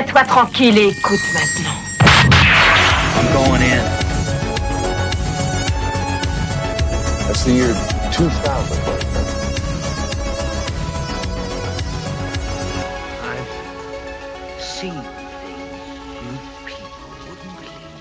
Tiens-toi tranquille et écoute maintenant. I'm going in. That's the year 2000. I've seen things you people wouldn't believe.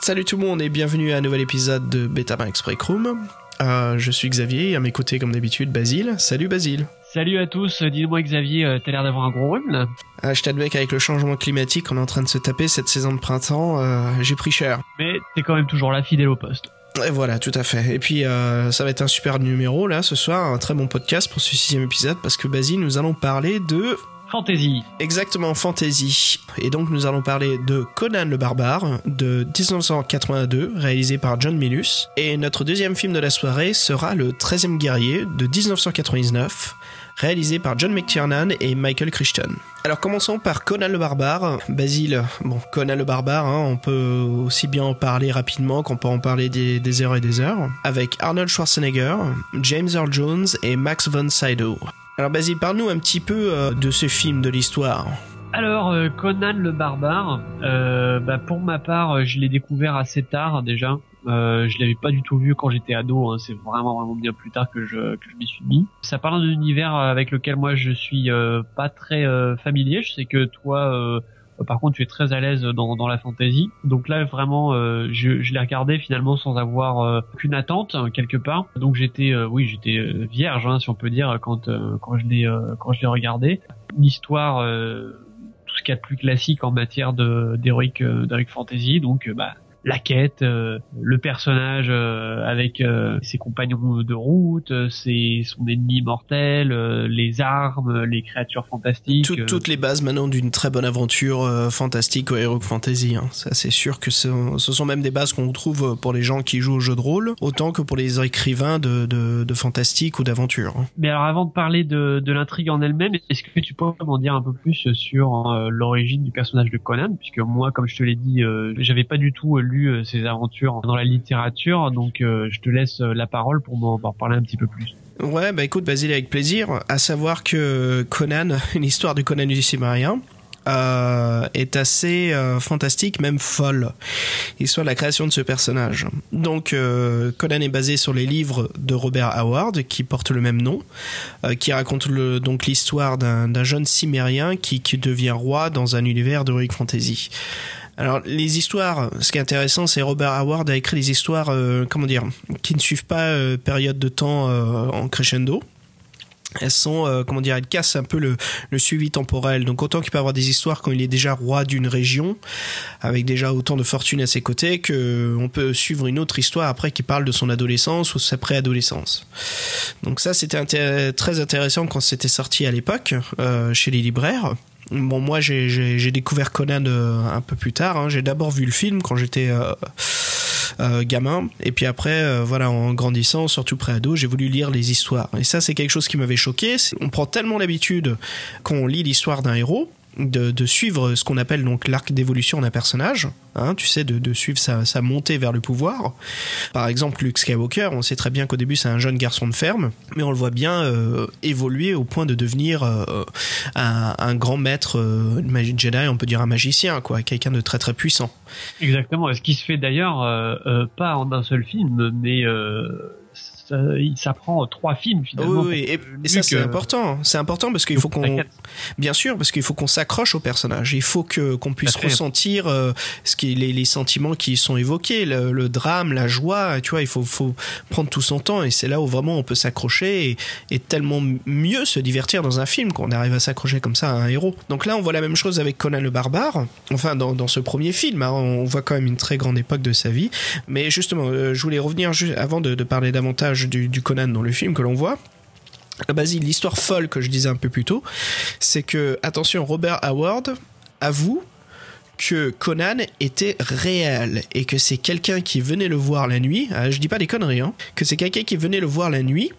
Salut tout le monde et bienvenue à un nouvel épisode de Betamax Break Room. Euh, je suis Xavier et à mes côtés comme d'habitude Basile. Salut Basile. Salut à tous, dis-moi Xavier, euh, t'as l'air d'avoir un gros rhume là Ah, je t'admets qu'avec le changement climatique qu'on est en train de se taper cette saison de printemps, euh, j'ai pris cher. Mais t'es quand même toujours là, fidèle au poste. Et voilà, tout à fait. Et puis ça va être un super numéro là ce soir, un très bon podcast pour ce sixième épisode parce que Basile, nous allons parler de Fantasy. Exactement, fantasy. Et donc nous allons parler de Conan le barbare de 1982, réalisé par John Milius. Et notre deuxième film de la soirée sera Le 13e guerrier de 1999, réalisé par John McTiernan et Michael Crichton. Alors commençons par Conan le barbare. Basile, bon, Conan le barbare, hein, on peut aussi bien en parler rapidement qu'on peut en parler des, des heures et des heures. Avec Arnold Schwarzenegger, James Earl Jones et Max von Sydow. Alors Basile, parle-nous un petit peu euh, de ce film, de l'histoire. Alors, euh, Conan le barbare, euh, bah, pour ma part, je l'ai découvert assez tard déjà. Je l'avais pas du tout vu quand j'étais ado, hein. c'est vraiment vraiment bien plus tard que je, que je m'y suis mis. Ça parle d'un univers avec lequel moi je suis pas très familier. Je sais que toi, par contre, tu es très à l'aise dans, la fantasy. Donc là, vraiment, euh, je, l'ai regardé finalement sans avoir euh, aucune attente euh, quelque part. Donc j'étais, euh, oui, j'étais euh, vierge, hein, si on peut dire, quand euh, quand je l'ai euh, quand je l'ai regardé. L'histoire, euh, tout ce qu'il y a de plus classique en matière de d'heroic euh, fantasy. Donc euh, bah la quête, euh, le personnage euh, avec euh, ses compagnons de route, euh, ses, son ennemi mortel, euh, les armes, les créatures fantastiques. Tout- euh, toutes les bases maintenant d'une très bonne aventure euh, fantastique ou heroic fantasy. hein. Ça, c'est sûr que ce, ce sont même des bases qu'on trouve pour les gens qui jouent au jeu de rôle, autant que pour les écrivains de, de, de fantastique ou d'aventure. hein. Mais alors avant de parler de, de l'intrigue en elle-même, est-ce que tu peux m'en dire un peu plus sur euh, l'origine du personnage de Conan? Puisque moi, comme je te l'ai dit, euh, j'avais pas du tout euh, ses aventures dans la littérature, donc euh, je te laisse euh, la parole pour m'en parler un petit peu plus. Ouais, bah écoute, Basile, avec plaisir. À savoir que Conan, une histoire de Conan du Cimmérien, euh, est assez fantastique, même folle. L'histoire de la création de ce personnage. Donc, Conan est basé sur les livres de Robert Howard, qui portent le même nom, qui raconte donc l'histoire d'un jeune Cimmérien qui, devient roi dans un univers d'heroic fantasy. Alors les histoires, ce qui est intéressant, c'est Robert Howard a écrit des histoires, euh, comment dire, qui ne suivent pas euh, période de temps euh, en crescendo. Elles sont, comment dire, elles cassent un peu le, suivi temporel. Donc autant qu'il peut avoir des histoires quand il est déjà roi d'une région, avec déjà autant de fortune à ses côtés, que on peut suivre une autre histoire après qui parle de son adolescence ou sa préadolescence. Donc ça, c'était très intéressant quand c'était sorti à l'époque chez les libraires. Bon, moi, j'ai- découvert Conan euh, un peu plus tard. hein. J'ai d'abord vu le film quand j'étais euh, euh, gamin, et puis après, voilà, en grandissant, surtout pré-ado, j'ai voulu lire les histoires. Et ça, c'est quelque chose qui m'avait choqué. On prend tellement l'habitude quand on lit l'histoire d'un héros. De, suivre ce qu'on appelle donc l'arc d'évolution d'un personnage, hein, tu sais, de, suivre sa, montée vers le pouvoir. Par exemple, Luke Skywalker, on sait très bien qu'au début c'est un jeune garçon de ferme, mais on le voit bien euh, évoluer au point de devenir euh, un, grand maître euh, Jedi, on peut dire un magicien, quoi, quelqu'un de très très puissant. Exactement. Ce qui se fait d'ailleurs pas en un seul film, mais ça, il- ça prend trois films finalement. Oui, oui, et, ça c'est euh, important. C'est important parce qu'il faut qu'on, bien sûr, parce qu'il faut qu'on s'accroche au personnage. Il faut que qu'on puisse ressentir euh, ce qui les, les sentiments qui sont évoqués, le, le drame, la joie. Tu vois, il faut faut prendre tout son temps et c'est là où vraiment on peut s'accrocher et, et tellement mieux se divertir dans un film qu'on arrive à s'accrocher comme ça à un héros. Donc là, on voit la même chose avec Conan le barbare. Enfin, dans, dans ce premier film, hein, on voit quand même une très grande époque de sa vie. Mais justement, euh, je voulais revenir juste avant de, de parler davantage du, Conan dans le film que l'on voit. Basile, l'histoire folle que je disais un peu plus tôt, c'est que, attention, Robert Howard avoue que Conan était réel et que c'est quelqu'un qui venait le voir la nuit. ah, je dis pas des conneries, hein, que c'est quelqu'un qui venait le voir la nuit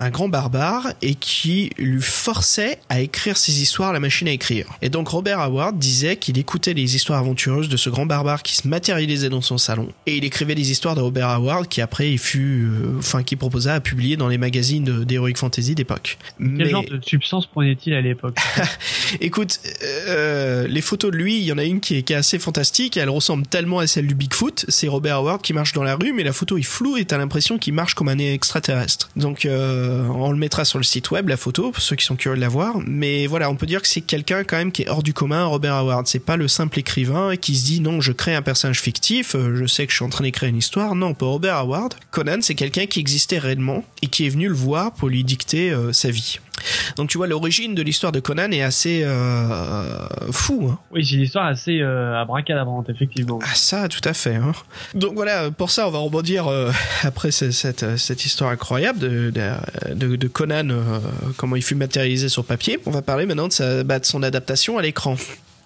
un grand barbare, et qui lui forçait à écrire ses histoires à la machine à écrire. Et donc Robert Howard disait qu'il écoutait les histoires aventureuses de ce grand barbare qui se matérialisait dans son salon, et il écrivait les histoires de Robert Howard qui après il fut, euh, enfin qui proposa à publier dans les magazines d'heroic fantasy d'époque. Quel Mais- genre de substance prenait-il à l'époque? Écoute, euh, les photos de lui, il y en a une qui est, qui est assez fantastique. Elle ressemble tellement à celle du Bigfoot. C'est Robert Howard qui marche dans la rue, mais la photo est floue et t'as l'impression qu'il marche comme un extraterrestre. Donc, euh, on le mettra sur le site web, la photo, pour ceux qui sont curieux de la voir. Mais voilà, on peut dire que c'est quelqu'un quand même qui est hors du commun, Robert Howard. C'est pas le simple écrivain qui se dit non, je crée un personnage fictif, euh, je sais que je suis en train d'écrire une histoire. Non, pour Robert Howard, Conan, c'est quelqu'un qui existait réellement et qui est venu le voir pour lui dicter euh, sa vie. Donc tu vois, l'origine de l'histoire de Conan est assez euh, fou. Hein. Oui, c'est une histoire assez euh, abracadabrante, effectivement. Ah ça, tout à fait. Hein. Donc voilà, pour ça, on va rebondir euh, après ce- cette, cette histoire incroyable de, de, de- de Conan, euh, comment il fut matérialisé sur papier. On va parler maintenant de, sa, bah, de son adaptation à l'écran.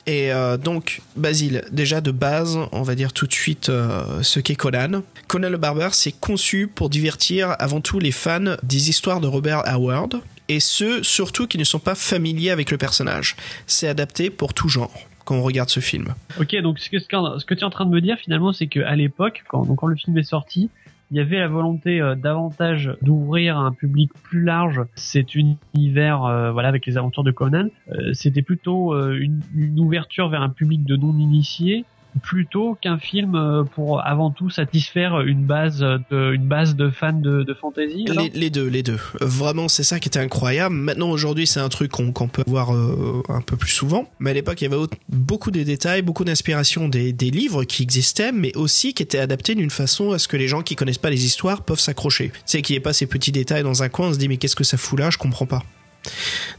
Et euh, donc, Basile, déjà de base, on va dire tout de suite euh, ce qu'est Conan. Conan le Barbare, c'est conçu pour divertir avant tout les fans des histoires de Robert Howard, et ceux surtout qui ne sont pas familiers avec le personnage. C'est adapté pour tout genre quand on regarde ce film. Ok, donc ce que, tu es en train de me dire finalement, c'est qu'à l'époque, quand, quand le film est sorti, il y avait la volonté euh, davantage d'ouvrir un public plus large cet univers, euh, voilà, avec les aventures de Conan. Euh, C'était plutôt une, une ouverture vers un public de non-initiés plutôt qu'un film euh, pour avant tout satisfaire une base de une base de fans de, de fantasy. Les, les deux, les deux. Vraiment, c'est ça qui était incroyable. Maintenant, aujourd'hui, c'est un truc qu'on peut voir euh, un peu plus souvent. Mais à l'époque, il y avait au- beaucoup de détails, beaucoup d'inspiration des, des livres qui existaient, mais aussi qui étaient adaptés d'une façon à ce que les gens qui connaissent pas les histoires peuvent s'accrocher. Sais, qu'il n'y ait pas ces petits détails dans un coin, on se dit, mais qu'est-ce que ça fout là? Je comprends pas.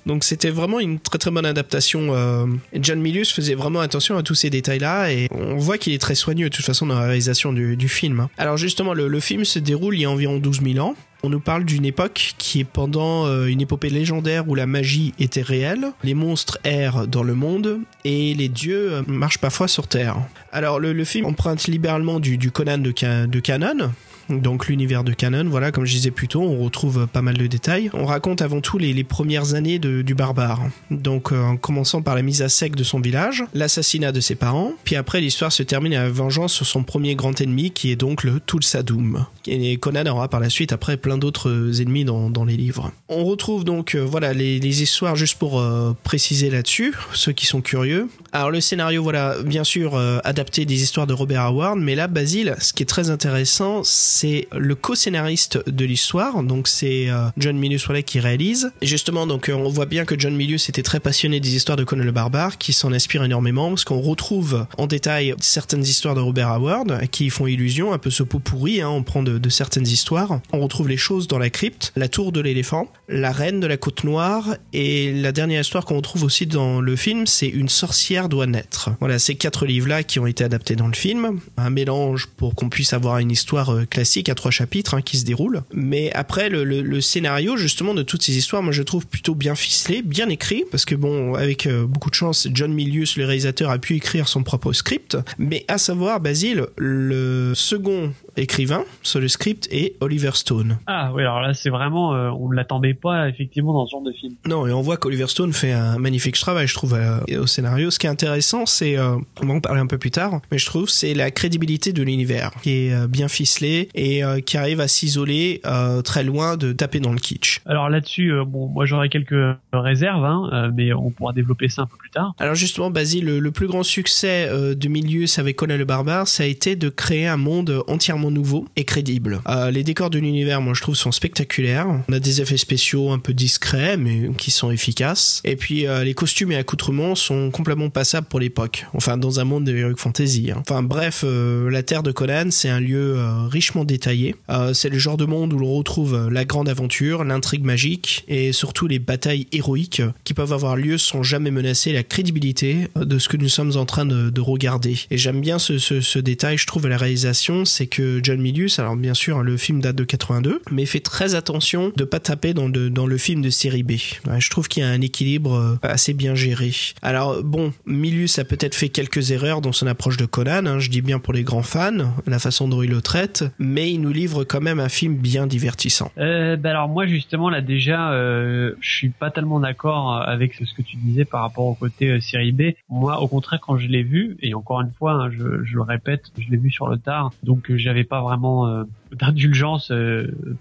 Donc c'était vraiment une très très bonne adaptation. Euh, John Milius faisait vraiment attention à tous ces détails-là et on voit qu'il est très soigneux de toute façon dans la réalisation du, film. Alors justement, le, film se déroule il y a environ 12 000 ans. On nous parle d'une époque qui est pendant euh, une épopée légendaire où la magie était réelle, les monstres errent dans le monde et les dieux euh, marchent parfois sur Terre. Alors le, film emprunte libéralement du, Conan de, de Canon, donc l'univers de Canon, voilà, comme je disais plus tôt, on retrouve pas mal de détails. On raconte avant tout les, premières années de- du barbare. Donc euh, en commençant par la mise à sec de son village, l'assassinat de ses parents, puis après l'histoire se termine à la vengeance sur son premier grand ennemi qui est donc le Tulsadum. Et Conan aura par la suite après plein d'autres ennemis dans, dans les livres. On retrouve donc euh, voilà les, les histoires juste pour euh, préciser là-dessus, ceux qui sont curieux. Alors le scénario voilà bien sûr euh, adapté des histoires de Robert Howard, mais là Basile, ce qui est très intéressant, c'est le co-scénariste de l'histoire, donc c'est euh, John Milius qui réalise. Et justement donc euh, on voit bien que John Milius était très passionné des histoires de Conan le Barbare, qui s'en inspire énormément parce qu'on retrouve en détail certaines histoires de Robert Howard qui font illusion, un peu ce pot pourri, hein, on prend de, de certaines histoires. On retrouve les choses dans la crypte, la tour de l'éléphant, la reine de la côte noire et la dernière histoire qu'on retrouve aussi dans le film, c'est une sorcière doit naître. Voilà, ces quatre livres-là qui ont été adaptés dans le film, un mélange pour qu'on puisse avoir une histoire euh, classique à trois chapitres hein, qui se déroule. Mais après, le, le- le scénario justement de toutes ces histoires, moi je trouve plutôt bien ficelé, bien écrit, parce que bon, avec euh, beaucoup de chance, John Milius, le réalisateur, a pu écrire son propre script. Mais à savoir, Basile, le second écrivain sur le script est Oliver Stone. Ah oui, alors là c'est vraiment, euh, on ne l'attendait pas effectivement dans ce genre de film. Non, et on voit qu'Oliver Stone fait un magnifique travail, je trouve, euh, au scénario. Ce qui est intéressant, c'est, euh, on va en parler un peu plus tard, mais je trouve, c'est la crédibilité de l'univers, qui est euh, bien ficelé et euh, qui arrive à s'isoler euh, très loin de taper dans le kitsch. Alors là-dessus, euh, bon, moi j'aurais quelques réserves, hein, euh, mais on pourra développer ça un peu plus tard. Alors justement, Basile, le, le plus grand succès euh, de Milius avec Conan le Barbare, ça a été de créer un monde entièrement nouveau et crédible. Euh, les décors de l'univers, moi je trouve, sont spectaculaires. On a des effets spéciaux un peu discrets, mais qui sont efficaces. Et puis euh, les costumes et accoutrements sont complètement passables pour l'époque. Enfin, dans un monde de heroic fantasy. hein. Enfin bref, euh, la Terre de Conan, c'est un lieu euh, détaillé. Euh, c'est le genre de monde où l'on retrouve euh, la grande aventure, l'intrigue magique et surtout les batailles héroïques qui peuvent avoir lieu sans jamais menacer la crédibilité euh, de ce que nous sommes en train de, de regarder. Et j'aime bien ce, détail, je trouve, à la réalisation, c'est que John Milius, alors bien sûr, le film date de 82, mais fait très attention de pas taper dans, le film de série B. Je trouve qu'il y a un équilibre assez bien géré. Alors bon, Milius a peut-être fait quelques erreurs dans son approche de Conan, hein, je dis bien pour les grands fans, la façon dont il le traite, il nous livre quand même un film bien divertissant. Euh, bah alors moi justement là déjà, euh, je suis pas tellement d'accord avec ce que tu disais par rapport au côté euh, série B. Moi, au contraire, quand je l'ai vu, et encore une fois, hein, je, le répète, je l'ai vu sur le tard, donc euh, j'avais pas vraiment euh, d'indulgence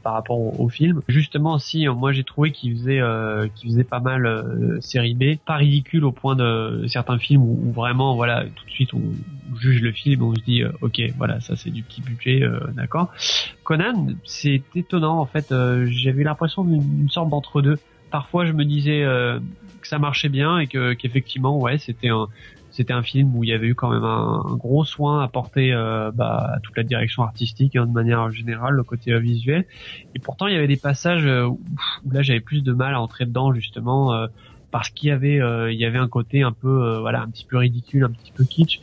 par rapport au, film. Justement, si moi j'ai trouvé qu'il faisait, qu'il faisait pas mal série B, pas ridicule au point de certains films où, où, vraiment, voilà, tout de suite on juge le film, on se dit, ok, voilà, ça c'est du petit budget, d'accord. Conan, c'est étonnant en fait. J'avais l'impression d'une sorte d'entre deux parfois je me disais euh, que ça marchait bien et que qu'effectivement ouais c'était un c'était un film où il y avait eu quand même un, gros soin apporté euh, bah, à toute la direction artistique hein, de manière générale le côté euh, visuel et pourtant il y avait des passages où, là j'avais plus de mal à entrer dedans justement parce qu'il y avait il y avait un côté un peu voilà un petit peu ridicule un petit peu kitsch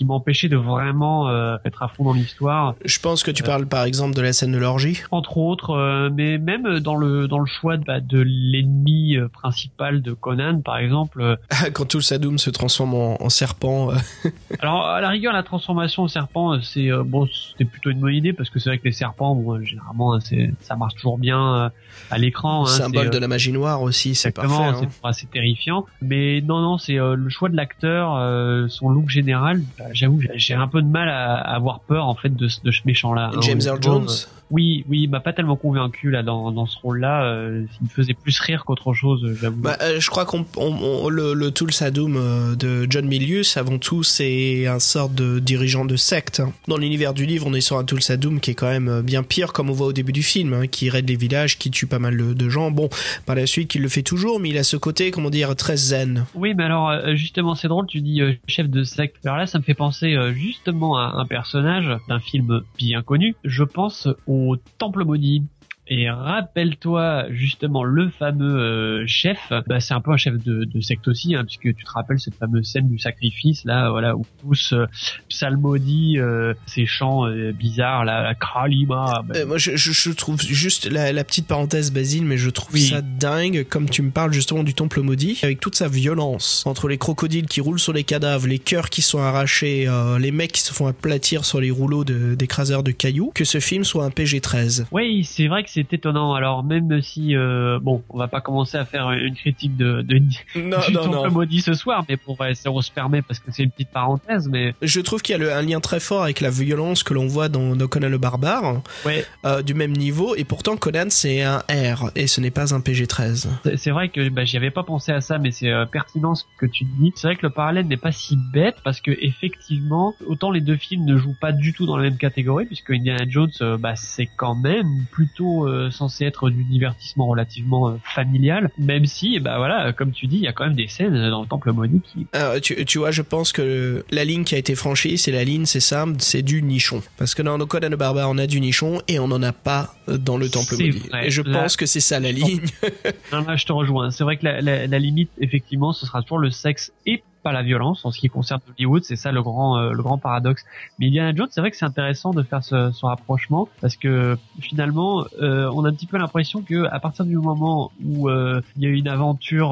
qui m'empêchait de vraiment euh, être à fond dans l'histoire. Je pense que tu parles par exemple de la scène de l'orgie. Entre autres, euh, mais même dans le dans le choix de, bah, de l'ennemi euh, principal de Conan, par exemple. Quand tout le Sadoum se transforme en, serpent. Alors à la rigueur, la transformation en serpent, c'est bon, c'était plutôt une bonne idée parce que c'est vrai que les serpents, bon, généralement, hein, ça marche toujours bien à l'écran. Hein, Symbole de la magie noire aussi, c'est parfait. Hein. C'est assez terrifiant. Mais non, non, c'est le choix de l'acteur, son look général. Bah, j'avoue, j'ai un peu de mal à, avoir peur en fait de, de ce méchant-là. Hein, James Earl Jones? Oui, oui, il m'a pas tellement convaincu là dans, dans ce rôle-là. Euh, il me faisait plus rire qu'autre chose, j'avoue. Bah, euh, je crois qu'on on, le, le Tool Sadoum euh, de John Milius, avant tout, c'est un sort de dirigeant de secte. Hein. Dans l'univers du livre, on est sur un Tool Sadoum qui est quand même bien pire, comme on voit au début du film, hein, qui raide les villages, qui tue pas mal de, gens. Bon, par la suite, il le fait toujours, mais il a ce côté, comment dire, très zen. Oui, mais alors justement, c'est drôle. Tu dis chef de secte. Alors là, ça me fait penser justement à un personnage d'un film bien connu. Je pense au Temple maudit et rappelle-toi justement le fameux euh, chef, bah, c'est un peu un chef de, de secte aussi, hein, puisque tu te rappelles cette fameuse scène du sacrifice là, voilà où tous euh, psalmodient euh, ces chants euh, bizarres, la, la Kralima. Bah. moi je, je, trouve juste la, la, petite parenthèse Basile, mais je trouve ça dingue comme tu me parles justement du temple maudit avec toute sa violence entre les crocodiles qui roulent sur les cadavres, les cœurs qui sont arrachés, les mecs qui se font aplatir sur les rouleaux d'écraseurs de, de cailloux, que ce film soit un PG-13. Oui, c'est vrai que c'est c'est étonnant. Alors même si euh, bon, on va pas commencer à faire une critique de, de non, du non, maudit ce soir, mais pour on se permet parce que c'est une petite parenthèse, mais je trouve qu'il y a un lien très fort avec la violence que l'on voit dans, Conan le barbare, ouais. euh, du même niveau, et pourtant Conan c'est un R et ce n'est pas un PG-13. C'est vrai que bah, j'y avais pas pensé à ça, mais c'est euh, pertinent ce que tu dis. C'est vrai que le parallèle n'est pas si bête parce que effectivement, autant les deux films ne jouent pas du tout dans la même catégorie, puisque Indiana Jones, euh, bah, c'est quand même plutôt euh, censé être du divertissement relativement euh, familial, même si, bah voilà, comme tu dis, il y a quand même des scènes dans le Temple Maudit qui. tu, tu, vois, je pense que la ligne qui a été franchie, c'est la ligne, c'est simple, c'est du nichon. Parce que dans nos codes de Barbare, on a du nichon et on n'en a pas dans le Temple Maudit. et je pense que c'est ça la ligne. non, je te rejoins. C'est vrai que la, la, la, limite, effectivement, ce sera toujours le sexe et pas la violence en ce qui concerne Hollywood, c'est ça le grand euh, le grand paradoxe. Mais Indiana Jones, c'est vrai que c'est intéressant de faire ce, ce, rapprochement parce que finalement, euh, on a un petit peu l'impression que à partir du moment où euh, il y a une aventure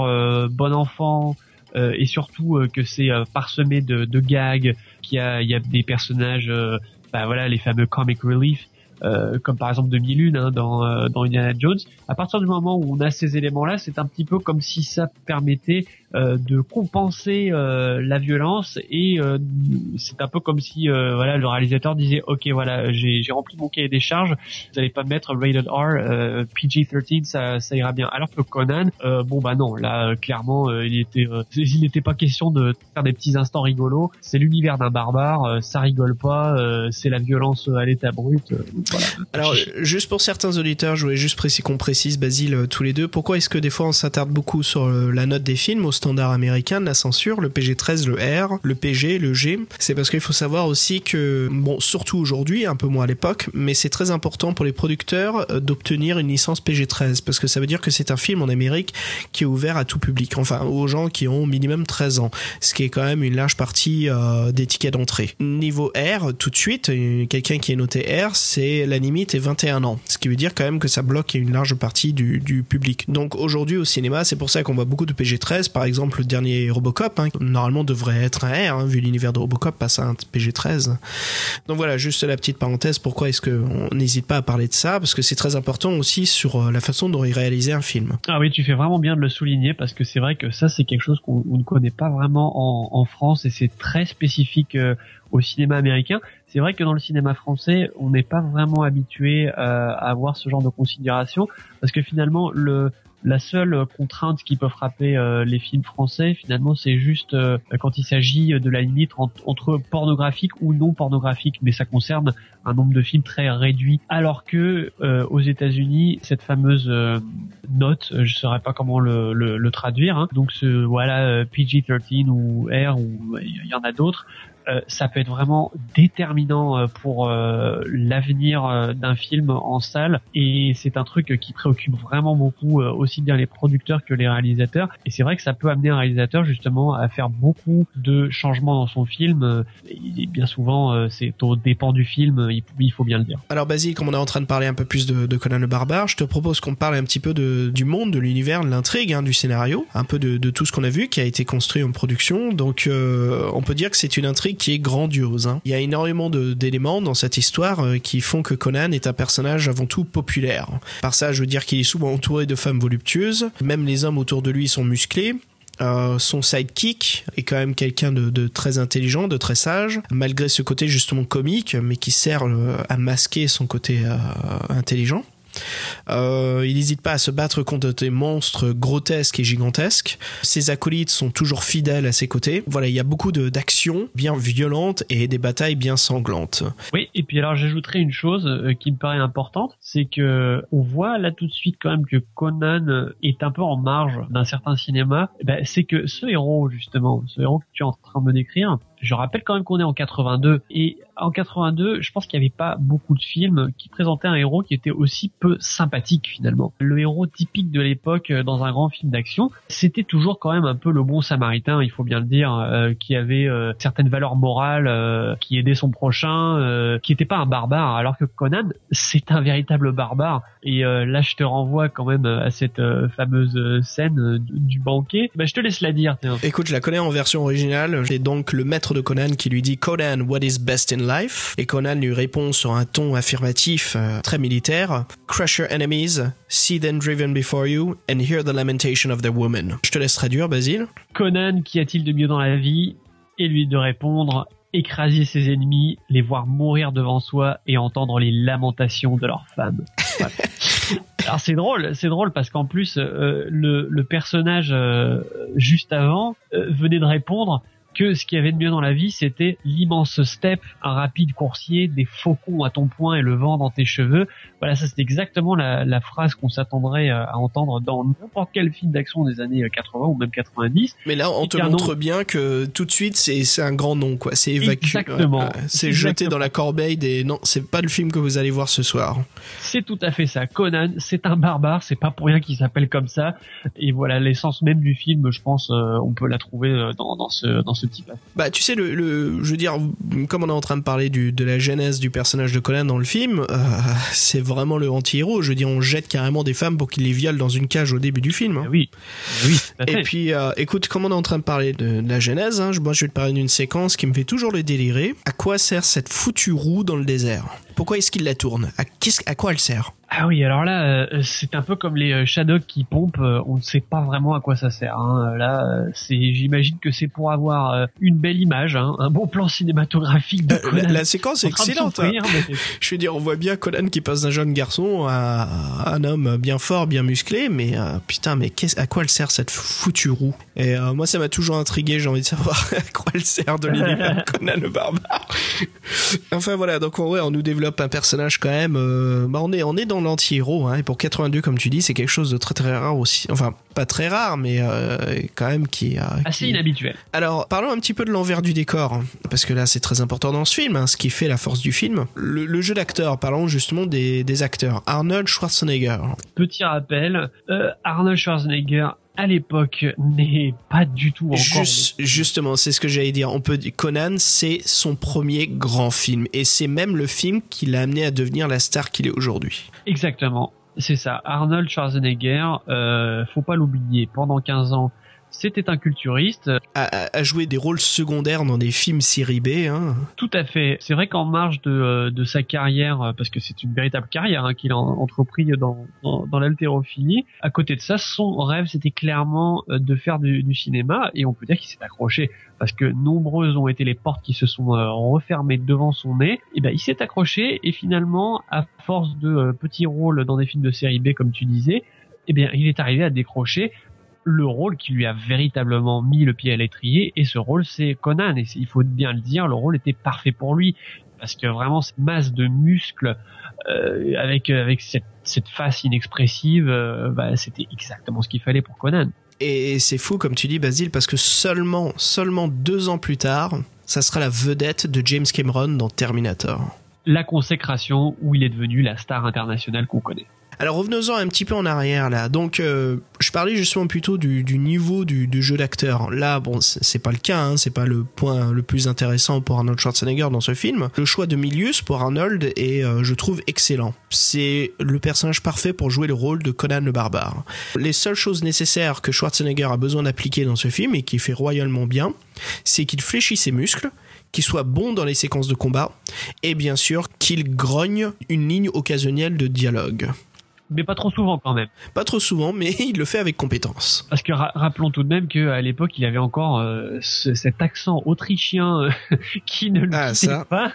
bon enfant et surtout que c'est parsemé de, de gags, qu'il y a y a des personnages, bah voilà les fameux comic relief. comme par exemple de Milune hein, dans, dans Indiana Jones. À partir du moment où on a ces éléments-là, c'est un petit peu comme si ça permettait euh, de compenser euh, la violence et euh, c'est un peu comme si voilà le réalisateur disait ok voilà j'ai rempli mon cahier des charges vous allez pas mettre rated R PG-13 ça, ça ira bien. Alors que Conan bon bah non là clairement il était il n'était pas question de faire des petits instants rigolos. C'est l'univers d'un barbare ça rigole pas c'est la violence à l'état brut voilà. alors juste pour certains auditeurs je voulais juste préciser qu'on précise Basile tous les deux pourquoi est-ce que des fois on s'attarde beaucoup sur la note des films standard américain de la censure, le PG-13, le R, le PG, le G. C'est parce qu'il faut savoir aussi que, bon, surtout aujourd'hui, un peu moins à l'époque, mais c'est très important pour les producteurs euh, d'obtenir une licence PG-13 parce que ça veut dire que c'est un film en Amérique qui est ouvert à tout public, enfin aux gens qui ont minimum 13 ans, ce qui est quand même une large partie euh, des tickets d'entrée. Niveau R, tout de suite, euh, quelqu'un qui est noté R, c'est la limite est 21 ans. Ce qui veut dire quand même que ça bloque une large partie du, du public. Donc aujourd'hui au cinéma, c'est pour ça qu'on voit beaucoup de PG-13. Par le dernier Robocop, hein, normalement devrait être un R, hein, vu l'univers de Robocop passe à un PG-13. Donc voilà, juste la petite parenthèse, pourquoi est-ce qu'on n'hésite pas à parler de ça Parce que c'est très important aussi sur euh, la façon dont il réalisait un film. Ah oui, tu fais vraiment bien de le souligner parce que c'est vrai que ça c'est quelque chose qu'on on ne connaît pas vraiment en, en France et c'est très spécifique euh, au cinéma américain. C'est vrai que dans le cinéma français, on n'est pas vraiment habitué euh, à avoir ce genre de considération parce que finalement le la seule contrainte qui peut frapper euh, les films français, finalement, c'est juste euh, quand il s'agit de la limite en- entre pornographique ou non pornographique, mais ça concerne un nombre de films très réduit. Alors que euh, aux États-Unis, cette fameuse euh, note, euh, je ne saurais pas comment le, le- le traduire, hein, donc ce voilà euh, PG-13 ou R ou il y en a d'autres. Euh, ça peut être vraiment déterminant euh, pour euh, l'avenir d'un film en salle. Et c'est un truc qui préoccupe vraiment beaucoup aussi bien les producteurs que les réalisateurs. Et c'est vrai que ça peut amener un réalisateur justement à faire beaucoup de changements dans son film. Et bien souvent c'est au dépend du film il, il faut bien le dire. Alors Basile, comme on est en train de parler un peu plus de, de Conan le Barbare, je te propose qu'on parle un petit peu de, du monde, de l'univers, de l'intrigue, hein, du scénario, un peu de, de tout ce qu'on a vu qui a été construit en production. Donc euh, on peut dire que c'est une intrigue qui est grandiose. hein. Il y a énormément d'éléments dans cette histoire euh, qui font que Conan est un personnage avant tout populaire. Par ça, je veux dire qu'il est souvent entouré de femmes voluptueuses, même les hommes autour de lui sont musclés. Euh, son sidekick est quand même quelqu'un de, très intelligent, de très sage, malgré ce côté justement comique, mais qui sert euh, à masquer son côté intelligent. Euh, il n'hésite pas à se battre contre des monstres grotesques et gigantesques. Ses acolytes sont toujours fidèles à ses côtés. Voilà, il y a beaucoup d'actions bien violentes et des batailles bien sanglantes. Oui, et puis alors j'ajouterais une chose euh, qui me paraît importante, c'est que on voit là tout de suite quand même que Conan euh, est un peu en marge d'un certain cinéma. Eh Ben, c'est que ce héros justement, ce héros que tu es en train de me décrire, je rappelle quand même qu'on est en 82 et en 82, je pense qu'il n'y avait pas beaucoup de films qui présentaient un héros qui était aussi peu sympathique finalement. Le héros typique de l'époque euh, dans un grand film d'action, c'était toujours quand même un peu le bon samaritain, il faut bien le dire, euh, qui avait euh, certaines valeurs morales, euh, qui aidait son prochain, euh, qui n'était pas un barbare. Alors que Conan, c'est un véritable barbare. Et euh, là, je te renvoie quand même à cette fameuse scène du banquet. Bah, je te laisse la dire. tiens. Écoute, je la connais en version originale. C'est donc le maître de Conan qui lui dit Conan, what is best in life? Et Conan lui répond sur un ton affirmatif, euh, très militaire. Crush your enemies, see them driven before you, and hear the lamentation of their woman. Je te laisse traduire, Basile. Conan, qu'y a-t-il de mieux dans la vie? Et lui de répondre écraser ses ennemis, les voir mourir devant soi et entendre les lamentations de leurs femmes. Voilà. Alors c'est drôle, c'est drôle parce qu'en plus euh, le, le personnage euh, juste avant euh, venait de répondre que ce qu'il y avait de mieux dans la vie, c'était l'immense steppe, un rapide coursier, des faucons à ton poing et le vent dans tes cheveux. Voilà, ça c'est exactement la, la phrase qu'on s'attendrait euh, à entendre dans n'importe quel film d'action des années euh, 80 ou même 90. Mais là, on Et te montre nom. bien que tout de suite, c'est un grand nom, quoi. C'est évacué. Exactement. Ouais. C'est jeté dans la corbeille des. Non, c'est pas le film que vous allez voir ce soir. C'est tout à fait ça. Conan, c'est un barbare, c'est pas pour rien qu'il s'appelle comme ça. Et voilà, l'essence même du film, je pense, euh, on peut la trouver euh, dans, dans ce dans ce type. Bah, tu sais, le, le, je veux dire, comme on est en train de parler du, de la genèse du personnage de Conan dans le film, euh, c'est vraiment le anti-héros. Je veux dire, on jette carrément des femmes pour qu'il les viole dans une cage au début du film. hein. Ah oui, oui, à fait. Et puis, euh, écoute, comme on est en train de parler de, de la genèse, hein, moi je vais te parler d'une séquence qui me fait toujours le délirer. À quoi sert cette foutue roue dans le désert? Pourquoi est-ce qu'il la tourne? À, à quoi elle sert? Ah oui, alors là, euh, c'est un peu comme les euh, Shadok qui pompent. euh, on ne sait pas vraiment à quoi ça sert. hein. Là, euh, c'est, j'imagine que c'est pour avoir euh, une belle image, hein, un bon plan cinématographique de Euh, Conan. la, la séquence est excellente. hein. Je veux dire, on voit bien Conan qui passe d'un jeune garçon à un homme bien fort, bien musclé, mais euh, putain, mais qu'est-ce- à quoi elle sert cette foutue roue? Et euh, moi, ça m'a toujours intrigué. J'ai envie de savoir à quoi elle sert de l'univers de Conan le barbare. enfin voilà, donc en vrai, on nous développe un personnage quand même. euh, bah, on est on est dans l'anti-héros, hein, et pour 82, comme tu dis, c'est quelque chose de très très rare aussi. Enfin, pas très rare, mais euh, quand même qui. euh, assez qui- inhabituel. alors, parlons un petit peu de l'envers du décor, hein, parce que là, c'est très important dans ce film, hein, ce qui fait la force du film. Le, le jeu d'acteurs, parlons justement des, des acteurs. Arnold Schwarzenegger. Petit rappel, euh, Arnold Schwarzenegger à l'époque n'est pas du tout encore. Juste, justement, c'est ce que j'allais dire. On peut dire Conan, c'est son premier grand film, et c'est même le film qui l'a amené à devenir la star qu'il est aujourd'hui. Exactement, c'est ça. Arnold Schwarzenegger, euh, faut pas l'oublier. Pendant 15 ans, c'était un culturiste. À, à, jouer des rôles secondaires dans des films série B. Hein. Tout à fait. C'est vrai qu'en marge de, euh, de sa carrière, euh, parce que c'est une véritable carrière hein, qu'il a entrepris dans, dans, dans l'haltérophilie, à côté de ça, son rêve, c'était clairement euh, de faire du, du, cinéma, et on peut dire qu'il s'est accroché, parce que nombreuses ont été les portes qui se sont refermées devant son nez. Et ben, il s'est accroché, et finalement, à force de petits rôles dans des films de série B, comme tu disais, eh bien, il est arrivé à décrocher le rôle qui lui a véritablement mis le pied à l'étrier et ce rôle c'est Conan et il faut bien le dire le rôle était parfait pour lui parce que vraiment cette masse de muscles euh, avec avec cette, cette face inexpressive euh, bah, c'était exactement ce qu'il fallait pour Conan. Et c'est fou comme tu dis Basile parce que seulement seulement deux ans plus tard ça sera la vedette de James Cameron dans Terminator. La consécration où il est devenu la star internationale qu'on connaît alors revenons-en un petit peu en arrière là. Donc euh, je parlais justement plutôt du, du niveau du, jeu d'acteur. Là bon c'est pas le cas, hein, c'est pas le point le plus intéressant pour Arnold Schwarzenegger dans ce film. Le choix de Milius pour Arnold est euh, je trouve excellent. C'est le personnage parfait pour jouer le rôle de Conan le barbare. Les seules choses nécessaires que Schwarzenegger a besoin d'appliquer dans ce film et qui fait royalement bien, c'est qu'il fléchit ses muscles qu'il soit bon dans les séquences de combat et bien sûr qu'il grogne une ligne occasionnelle de dialogue mais pas trop souvent quand même. Pas trop souvent, mais il le fait avec compétence. Parce que ra rappelons tout de même qu'à l'époque, il avait encore euh, ce, cet accent autrichien euh, qui ne le ah, ça. pas.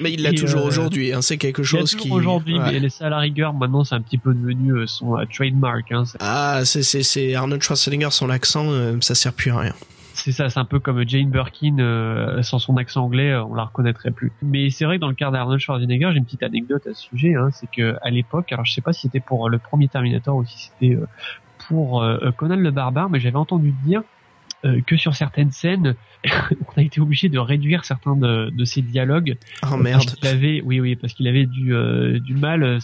Mais il l'a toujours euh, aujourd'hui. Hein, c'est quelque chose qui. aujourd'hui, ouais. mais ça à la rigueur, maintenant, c'est un petit peu devenu euh, son trademark. Hein, ah, c'est Arnold Schwarzenegger, son accent, ça sert plus à rien c'est ça, c'est un peu comme Jane Birkin euh, sans son accent anglais, euh, on la reconnaîtrait plus. Mais c'est vrai que dans le cas d'Arnold Schwarzenegger, j'ai une petite anecdote à ce sujet, hein, c'est que à l'époque, alors je sais pas si c'était pour le premier Terminator ou si c'était euh, pour euh, Conan le barbare, mais j'avais entendu dire euh, que sur certaines scènes, on a été obligé de réduire certains de, de ses dialogues. Oh merde. Il avait, oui, oui, parce qu'il avait du, euh, du mal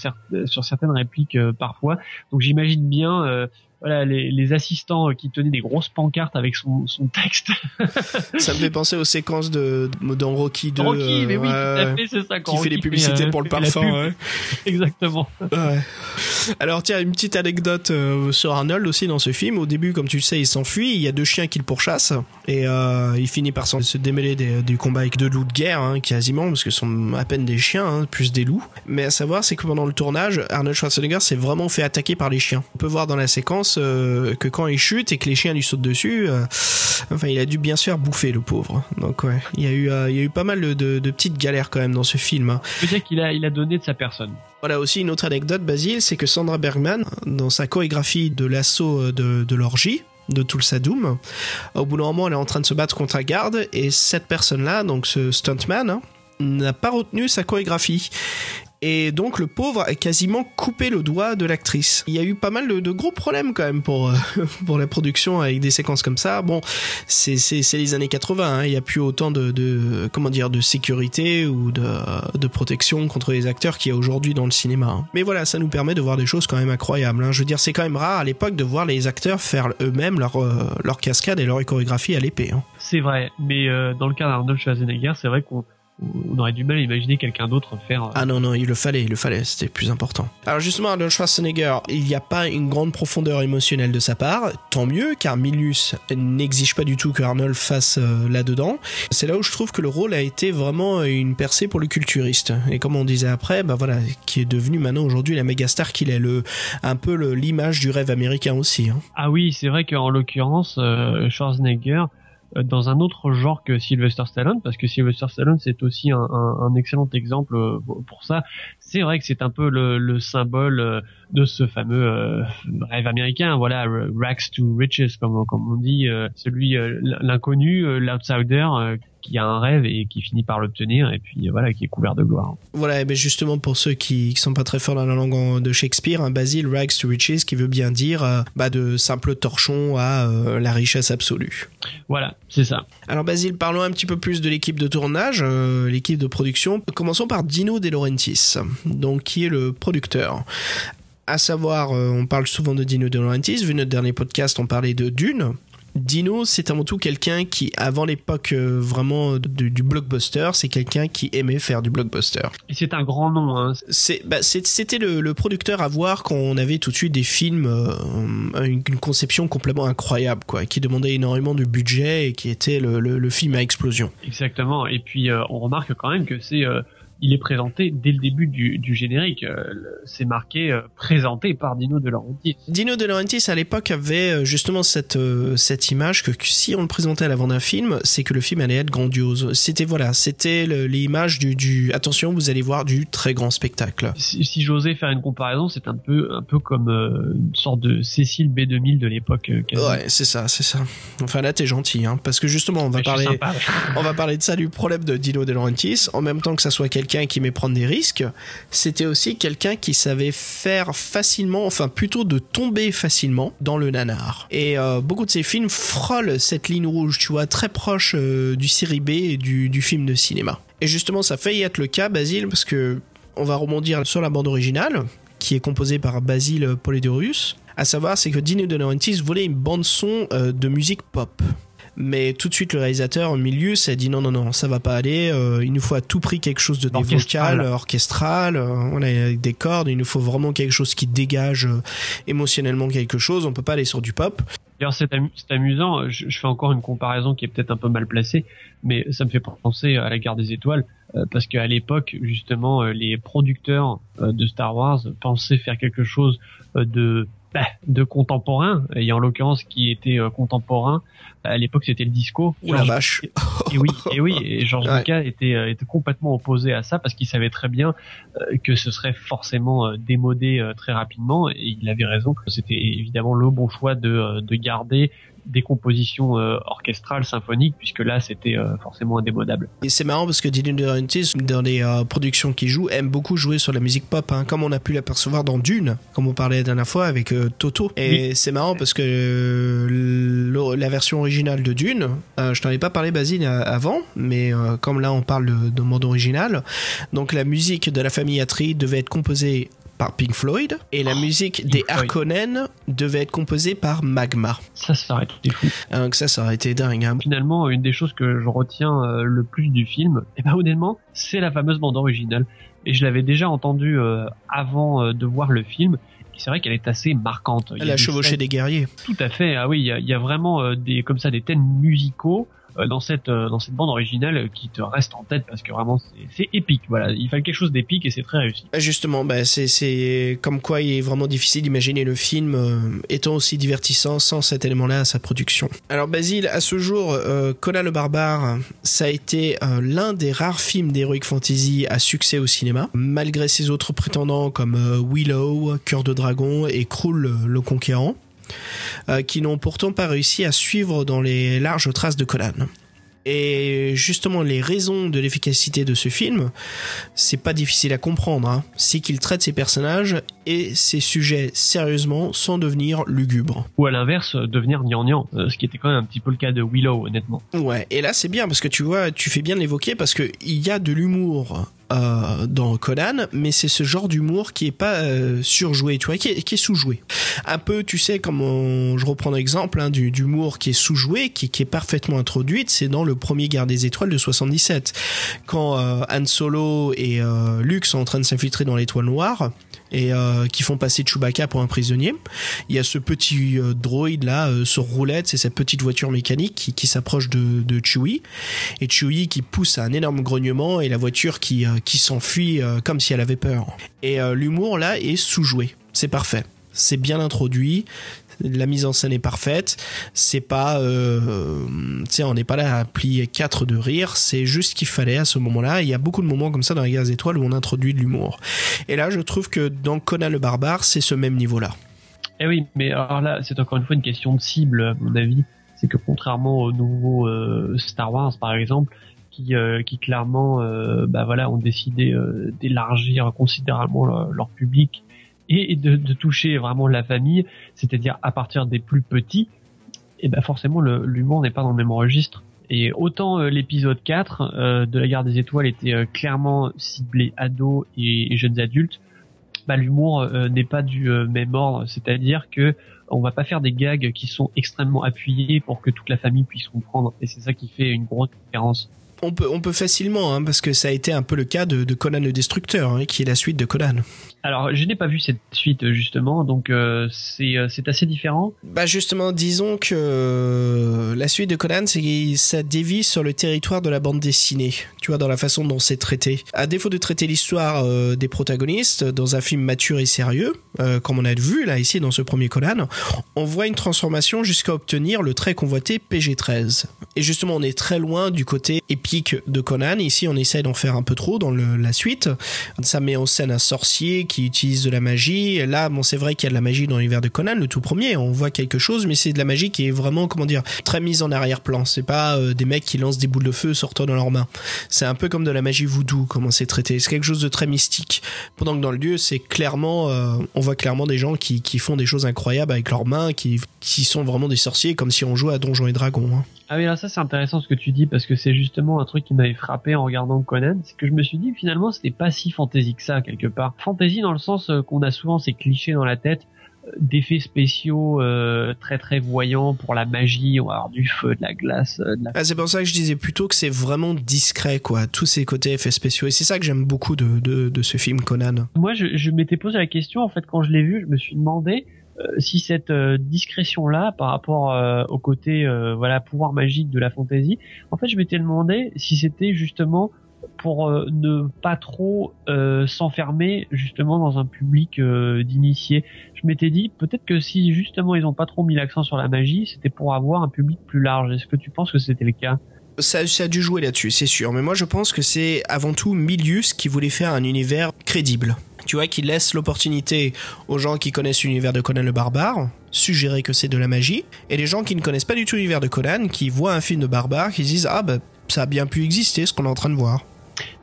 sur certaines répliques parfois. Donc j'imagine bien voilà les, les, assistants qui tenaient des grosses pancartes avec son, son texte. ça me fait penser aux séquences de dans Rocky 2. Rocky, mais oui, euh, tout à fait, c'est ça. Qui fait les publicités euh, pour le parfum. Ouais. Exactement. Ouais. Alors tiens, une petite anecdote euh, sur Arnold aussi dans ce film. Au début, comme tu le sais, il s'enfuit. Il y a deux chiens qui le pourchassent et euh, il finit par se démêler des, du combat avec deux loups de guerre, hein, quasiment, parce que ce sont à peine des chiens, hein, plus des loups. Mais à savoir, c'est que pendant le tournage, Arnold Schwarzenegger s'est vraiment fait attaquer par les chiens. On peut voir dans la séquence euh, que quand il chute et que les chiens lui sautent dessus, euh, enfin, il a dû bien se faire bouffer, le pauvre. Donc ouais, il y a eu, euh, il y a eu pas mal de, de, de, petites galères quand même dans ce film. Hein. Je veux dire qu'il a, il a donné de sa personne. Voilà aussi une autre anecdote, Basile, c'est que Sandra Bergman, dans sa chorégraphie de l'assaut de, de l'orgie, de Tulsa Doom. Au bout d'un moment, elle est en train de se battre contre un garde et cette personne-là, donc ce stuntman, hein, n'a pas retenu sa chorégraphie. Et donc le pauvre a quasiment coupé le doigt de l'actrice. Il y a eu pas mal de, gros problèmes quand même pour, pour la production avec des séquences comme ça. Bon, c'est les années 80, hein. il n'y a plus autant de, de, comment dire, de sécurité ou de, de protection contre les acteurs qu'il y a aujourd'hui dans le cinéma. Hein. Mais voilà, ça nous permet de voir des choses quand même incroyables. Hein. Je veux dire, c'est quand même rare à l'époque de voir les acteurs faire eux-mêmes leur, euh, leur cascade et leur chorégraphie à l'épée. Hein. C'est vrai, mais euh, dans le cas d'Arnold Schwarzenegger, c'est vrai qu'on on aurait du mal à imaginer quelqu'un d'autre faire. Ah non, non, il le fallait, il le fallait, c'était plus important. Alors justement, Arnold Schwarzenegger, il n'y a pas une grande profondeur émotionnelle de sa part, tant mieux, car Milius n'exige pas du tout que Arnold fasse euh, là-dedans. C'est là où je trouve que le rôle a été vraiment une percée pour le culturiste. Et comme on disait après, bah voilà, qui est devenu maintenant aujourd'hui la méga star qu'il est, le, un peu l'image du rêve américain aussi. Hein. Ah oui, c'est vrai qu'en l'occurrence, euh, Schwarzenegger, euh, dans un autre genre que Sylvester Stallone, parce que Sylvester Stallone c'est aussi un, un, un, excellent exemple euh, pour ça. C'est vrai que c'est un peu le, le, symbole euh, de ce fameux euh, rêve américain, voilà, rags to riches comme, comme on dit, euh, celui l'inconnu, l'outsider qui a un rêve et qui finit par l'obtenir et puis voilà qui est couvert de gloire. Voilà, mais justement pour ceux qui, qui sont pas très forts dans la langue de Shakespeare, un Basil rags to riches qui veut bien dire euh, bah, de simple torchon à euh, la richesse absolue. Voilà, c'est ça. Alors Basile, parlons un petit peu plus de l'équipe de tournage, euh, l'équipe de production. Commençons par Dino De Laurentiis, donc qui est le producteur. À savoir, on parle souvent de Dino De Laurentiis. Vu notre dernier podcast, on parlait de Dune. Dino, c'est avant tout quelqu'un qui, avant l'époque euh, vraiment du, du blockbuster, c'est quelqu'un qui aimait faire du blockbuster. Et c'est un grand nom. Hein. C'est, bah, c'était le, le producteur à voir quand on avait tout de suite des films, euh, une, une conception complètement incroyable, quoi, qui demandait énormément de budget et qui était le, le, le film à explosion. Exactement. Et puis euh, on remarque quand même que c'est euh, il est présenté dès le début du, du générique. Euh, c'est marqué euh, présenté par Dino De Laurentiis. Dino De Laurentiis à l'époque avait euh, justement cette cette image que si on le présentait à l'avant d'un film, c'est que le film allait être grandiose. C'était voilà, c'était l'image du, du attention, vous allez voir du très grand spectacle. Si, si j'osais faire une comparaison, c'est un peu un peu comme une sorte de Cécile B2000 de l'époque. Ouais, c'est ça, c'est ça. Enfin là t'es gentil, hein, parce que justement on va parler. On va parler de ça, du problème de Dino De Laurentiis. En même temps que ça soit quelqu'un qui aimait prendre des risques, c'était aussi quelqu'un qui savait faire facilement, enfin plutôt de tomber facilement dans le nanar. Et euh, beaucoup de ses films frôlent cette ligne rouge, tu vois, très proche euh, du série B et du, film de cinéma. Et justement, ça fait y être le cas, Basile, parce que on va rebondir sur la bande originale, qui est composée par Basile Polidorus. À savoir, c'est que Dino De Laurentiis voulait une bande son euh, de musique pop. Mais tout de suite, le réalisateur au milieu s'est dit non, non, non, ça va pas aller. euh, il nous faut à tout prix quelque chose de Orchestral. vocales, orchestral. euh, on a avec des cordes. Il nous faut vraiment quelque chose qui dégage euh, émotionnellement quelque chose. On peut pas aller sur du pop. D'ailleurs, c'est amu- c'est amusant. Je, je fais encore une comparaison qui est peut-être un peu mal placée, mais ça me fait penser à la Guerre des Étoiles, euh, parce qu'à l'époque, justement, euh, les producteurs euh, de Star Wars pensaient faire quelque chose euh, de bah, de contemporain, et en l'occurrence qui était euh, contemporain. À l'époque, c'était le disco. La vache. Et oui, et oui, et George Ouais. Lucas était, euh, était complètement opposé à ça parce qu'il savait très bien euh, que ce serait forcément euh, démodé très rapidement et il avait raison. C'était évidemment le bon choix de, de garder des compositions euh, orchestrales symphoniques puisque là c'était euh, forcément indémodable. Et c'est marrant parce que Dylan De Laurentiis, dans les euh, productions qu'il joue, aime beaucoup jouer sur la musique pop, hein, comme on a pu l'apercevoir dans Dune, comme on parlait la dernière fois avec Toto. Et c'est marrant parce que la version originale de Dune, je t'en ai pas parlé Basile avant, mais comme là on parle de, de mode original, donc la musique de la famille Atreides devait être composée par Pink Floyd et la musique des Floyd. Harkonnen devait être composée par Magma. Ça, ça aurait été fou. Hein, ça, ça aurait été dingue. Hein. Finalement, une des choses que je retiens euh, le plus du film, et ben honnêtement, c'est la fameuse bande originale. Et je l'avais déjà entendue euh, avant euh, de voir le film. C'est vrai qu'elle est assez marquante. Elle a chevauché des guerriers. Tout à fait. Ah oui, il y y a vraiment des comme ça des thèmes musicaux dans cette euh, dans cette bande originale euh, qui te restent en tête parce que vraiment c'est- épique. Voilà, il fallait quelque chose d'épique et c'est très réussi. Bah, Justement, bah, c'est, c'est comme quoi il est vraiment difficile d'imaginer le film euh, étant aussi divertissant sans cet élément-là à sa production. Alors Basile, à ce jour, euh, Conan le Barbare, ça a été euh, l'un des rares films d'Heroic Fantasy à succès au cinéma, malgré ses autres prétendants comme euh, Willow, Cœur de Dragon et Krull le Conquérant, euh, qui n'ont pourtant pas réussi à suivre dans les larges traces de Conan. Et justement, les raisons de l'efficacité de ce film, c'est pas difficile à comprendre. Hein. C'est qu'il traite ses personnages et ses sujets sérieusement sans devenir lugubre. Ou à l'inverse, devenir gnangnan, euh, ce qui était quand même un petit peu le cas de Willow, honnêtement. Ouais, et là c'est bien parce que tu vois, tu fais bien l'évoquer parce que il y a de l'humour euh, dans Conan, mais c'est ce genre d'humour qui est pas euh, surjoué, tu vois, qui est, qui est sous-joué. Un peu, tu sais, comme on- je reprends l'exemple hein, du d'humour qui est sous-joué, qui, qui est parfaitement introduite, c'est dans le premier Guerre des Étoiles de 77, quand euh, Han Solo et euh, Luke sont en train de s'infiltrer dans l'étoile noire et euh, qui font passer Chewbacca pour un prisonnier. Il y a ce petit euh, droïde là euh, sur roulette, c'est cette petite voiture mécanique qui, qui s'approche de, Chewie et Chewie qui pousse à un énorme grognement et la voiture qui, qui s'enfuit comme si elle avait peur. Et l'humour là est sous-joué, c'est parfait. C'est bien introduit, la mise en scène est parfaite, c'est pas euh, tu sais on n'est pas là à plier quatre de rire, c'est juste ce qu'il fallait à ce moment-là, il y a beaucoup de moments comme ça dans les Guerres des étoiles où on introduit de l'humour. Et là, je trouve que dans Conan le barbare, c'est ce même niveau-là. Eh oui, mais alors là, c'est encore une fois une question de cible, à mon avis. C'est que contrairement aux nouveaux euh, Star Wars, par exemple, qui, euh, qui clairement, euh, bah voilà, ont décidé euh, d'élargir considérablement leur public et de, de toucher vraiment la famille, c'est-à-dire à partir des plus petits, et ben forcément l'humour n'est pas dans le même registre. Et autant euh, l'épisode 4 euh, de la Guerre des Étoiles était euh, clairement ciblé ados et, et jeunes adultes, bah, l'humour euh, n'est pas du euh, même ordre, c'est-à-dire que on va pas faire des gags qui sont extrêmement appuyés pour que toute la famille puisse comprendre, et c'est ça qui fait une grosse différence. On peut, on peut facilement, hein, parce que ça a été un peu le cas de, de Conan le Destructeur, hein, qui est la suite de Conan. Alors, je n'ai pas vu cette suite justement, donc euh, c'est euh, c'est assez différent. Bah justement, disons que euh, la suite de Conan, c'est ça dévie sur le territoire de la bande dessinée. Tu vois, dans la façon dont c'est traité. À défaut de traiter l'histoire euh, des protagonistes dans un film mature et sérieux, comme on a vu là ici dans ce premier Conan, on voit une transformation jusqu'à obtenir le très convoité PG-13. Et justement, on est très loin du côté épique de Conan. Ici, on essaye d'en faire un peu trop dans le- la suite. Ça met en scène un sorcier qui utilise de la magie. Là, bon, c'est vrai qu'il y a de la magie dans l'univers de Conan, le tout premier. On voit quelque chose, mais c'est de la magie qui est vraiment, comment dire, très mise en arrière-plan. C'est pas euh, des mecs qui lancent des boules de feu sortant dans leurs mains. C'est un peu comme de la magie voodoo, comment c'est traité. C'est quelque chose de très mystique. Pendant que dans le lieu, c'est clairement, euh, on voit clairement des gens qui, qui font des choses incroyables avec leurs mains, qui, qui sont vraiment des sorciers, comme si on jouait à Donjons et Dragons. hein. Ah oui, alors ça c'est intéressant ce que tu dis parce que c'est justement un truc qui m'avait frappé en regardant Conan, c'est que je me suis dit finalement c'était pas si fantasy que ça quelque part. Fantasy dans le sens euh, qu'on a souvent ces clichés dans la tête euh, d'effets spéciaux euh, très très voyants pour la magie, on va avoir du feu, de la glace, euh, de la Ah, c'est pour ça que je disais plutôt que c'est vraiment discret, quoi. Tous ces côtés effets spéciaux. Et c'est ça que j'aime beaucoup de, de, de ce film Conan. Moi, je, je m'étais posé la question en fait quand je l'ai vu, je me suis demandé si cette euh, discrétion-là par rapport euh, au côté euh, voilà pouvoir magique de la fantasy, en fait, je m'étais demandé si c'était justement pour euh, ne pas trop euh, s'enfermer justement dans un public euh, d'initiés. Je m'étais dit peut-être que si justement ils ont pas trop mis l'accent sur la magie, c'était pour avoir un public plus large. Est-ce que tu penses que c'était le cas? Ça, ça a dû jouer là-dessus, c'est sûr. Mais moi, je pense que c'est avant tout Milius qui voulait faire un univers crédible. Tu vois, qui laisse l'opportunité aux gens qui connaissent l'univers de Conan le Barbare, suggérer que c'est de la magie, et les gens qui ne connaissent pas du tout l'univers de Conan, qui voient un film de barbare, qui se disent Ah, bah, ça a bien pu exister, ce qu'on est en train de voir.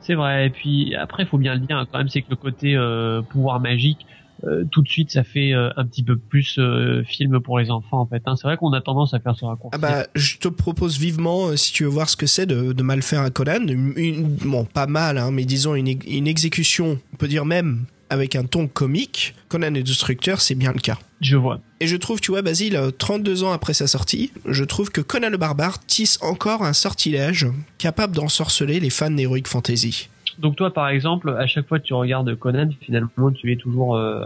C'est vrai. Et puis après, il faut bien le dire hein, quand même, c'est que le côté euh, pouvoir magique, euh, tout de suite, ça fait euh, un petit peu plus euh, film pour les enfants en fait. hein. C'est vrai qu'on a tendance à faire ce raccourci. Ah bah, je te propose vivement, si tu veux voir ce que c'est de, de mal faire un Conan, une, une- bon, pas mal, hein, mais disons une, ex- une exécution, on peut dire même avec un ton comique, Conan le Destructeur, c'est bien le cas. Je vois. Et je trouve, tu vois, Basile, euh, 32 ans après sa sortie, je trouve que Conan le Barbare tisse encore un sortilège capable d'ensorceler les fans d'Heroic Fantasy. Donc toi, par exemple, à chaque fois que tu regardes Conan, finalement, tu es toujours euh,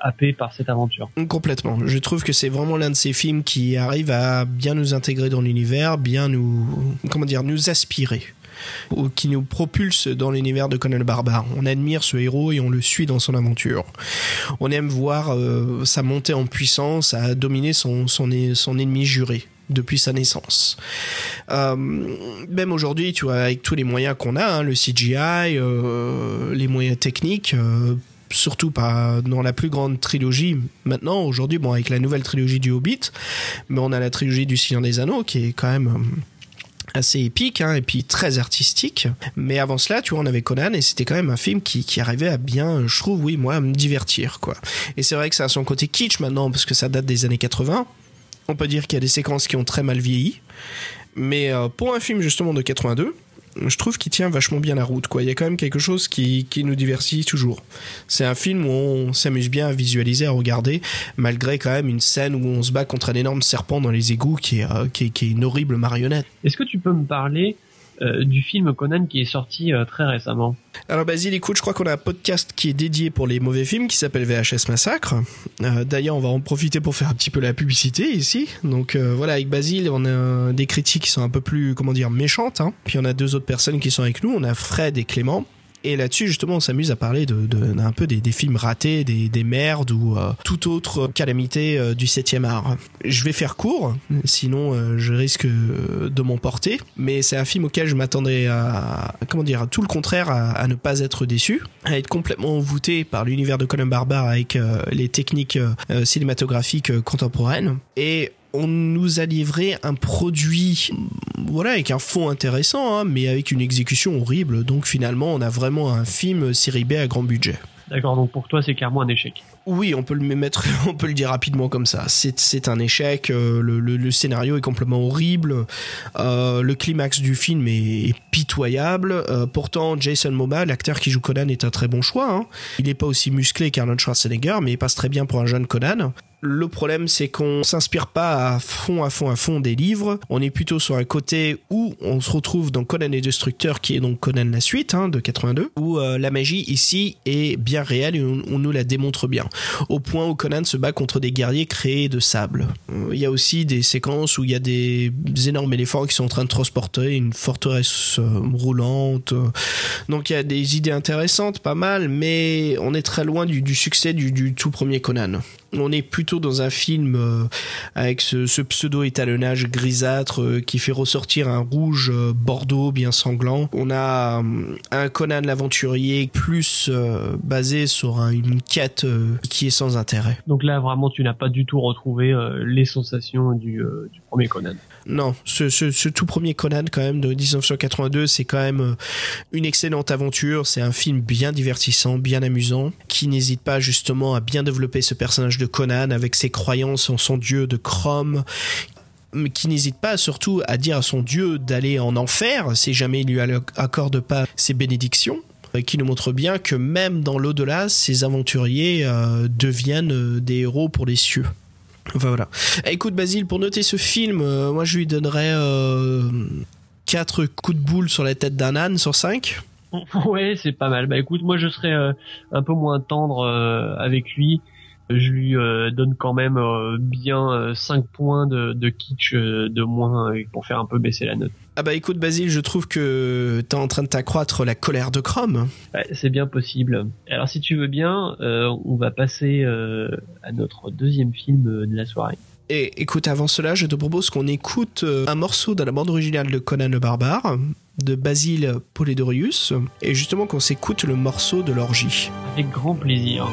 happé par cette aventure. Complètement. Je trouve que c'est vraiment l'un de ces films qui arrive à bien nous intégrer dans l'univers, bien nous, comment dire, nous aspirer. Ou qui nous propulse dans l'univers de Conan le Barbare. On admire ce héros et on le suit dans son aventure. On aime voir euh, sa montée en puissance à dominer son, son, son ennemi juré depuis sa naissance. Euh, même aujourd'hui, tu vois, avec tous les moyens qu'on a, hein, le CGI, euh, les moyens techniques, euh, surtout pas dans la plus grande trilogie maintenant. Aujourd'hui bon avec la nouvelle trilogie du Hobbit mais on a la trilogie du Seigneur des Anneaux qui est quand même assez épique hein, et puis très artistique. Mais avant cela tu vois on avait Conan et c'était quand même un film qui, arrivait à bien je trouve oui moi me divertir quoi. Et c'est vrai que ça a son côté kitsch maintenant parce que ça date des années 80 on peut dire qu'il y a des séquences qui ont très mal vieilli. Mais euh, pour un film justement de 82 je trouve qu'il tient vachement bien la route il y a quand même quelque chose qui, qui nous diversifie toujours. C'est un film où on s'amuse bien à visualiser à regarder malgré quand même une scène où on se bat contre un énorme serpent dans les égouts qui est, euh, une horrible marionnette. Est-ce que tu peux me parler euh, du film Conan qui est sorti euh, très récemment. Alors Basile écoute je crois qu'on a un podcast qui est dédié pour les mauvais films qui s'appelle VHS Massacre. Euh, d'ailleurs on va en profiter pour faire un petit peu la publicité ici. Donc voilà avec Basile on a des critiques qui sont un peu plus comment dire méchantes hein. puis on a deux autres personnes qui sont avec nous. On a Fred et Clément et là-dessus, justement, on s'amuse à parler de, de- d'un peu des, des films ratés, des, des merdes ou euh, toute autre calamité euh, du 7e art. Je vais faire court, sinon euh, je risque euh, de m'emporter. Mais c'est un film auquel je m'attendais à, comment dire, à tout le contraire, à, à ne pas être déçu, à être complètement envoûté par l'univers de Conan Barbare avec euh, les techniques euh, cinématographiques contemporaines. Et on nous a livré un produit, voilà, avec un fond intéressant, hein, mais avec une exécution horrible. Donc finalement, on a vraiment un film série B à grand budget. D'accord, donc pour toi c'est clairement un échec. Oui, on peut le mettre, on peut le dire rapidement comme ça. C'est, un échec. euh, le, le- le scénario est complètement horrible. euh, le climax du film est, est pitoyable. euh, pourtant, Jason Momoa, l'acteur qui joue Conan, est un très bon choix. hein. Il n'est pas aussi musclé qu'Arnold Schwarzenegger, mais il passe très bien pour un jeune Conan. Le problème, c'est qu'on s'inspire pas à fond, à fond, à fond des livres. On est plutôt sur un côté où on se retrouve dans Conan et Destructeur, qui est donc Conan la suite hein, de 82, où euh, la magie ici est bien réelle et on, nous la démontre bien. Au point où Conan se bat contre des guerriers créés de sable. Il y a aussi des séquences où il y a des énormes éléphants qui sont en train de transporter une forteresse euh, roulante. Donc il y a des idées intéressantes, pas mal, mais on est très loin du, succès du tout premier Conan. On est plutôt dans un film euh, avec ce, pseudo-étalonnage grisâtre euh, qui fait ressortir un rouge euh, bordeaux bien sanglant. On a un Conan l'aventurier plus basé sur un- une quête qui est sans intérêt. Donc là, vraiment, tu n'as pas du tout retrouvé les sensations du premier Conan. Non, ce, tout premier Conan quand même de 1982, c'est quand même euh, une excellente aventure. C'est un film bien divertissant, bien amusant, qui n'hésite pas justement à bien développer ce personnage de Conan avec ses croyances en son dieu de Chrome, mais qui n'hésite pas surtout à dire à son dieu d'aller en enfer si jamais il lui accorde pas ses bénédictions euh, qui nous montre bien que même dans l'au-delà, ces aventuriers euh, deviennent des héros pour les cieux. Enfin voilà. Écoute Basile, pour noter ce film, euh, moi je lui donnerais euh, 4 coups de boule sur la tête d'un âne sur 5. ouais, c'est pas mal. Bah écoute, moi je serais euh, un peu moins tendre euh, avec lui. Je lui donne quand même bien 5 points de, kitsch de moins pour faire un peu baisser la note. Ah bah écoute Basile, je trouve que t'es en train de t'accroître la colère de Chrome. Ouais, c'est bien possible. Alors si tu veux bien, euh, on va passer euh, à notre deuxième film euh, de la soirée. Et écoute, avant cela, je te propose qu'on écoute un morceau de la bande originale de Conan le Barbare, de Basile Polidorius, et justement qu'on s'écoute le morceau de l'orgie. Avec grand plaisir.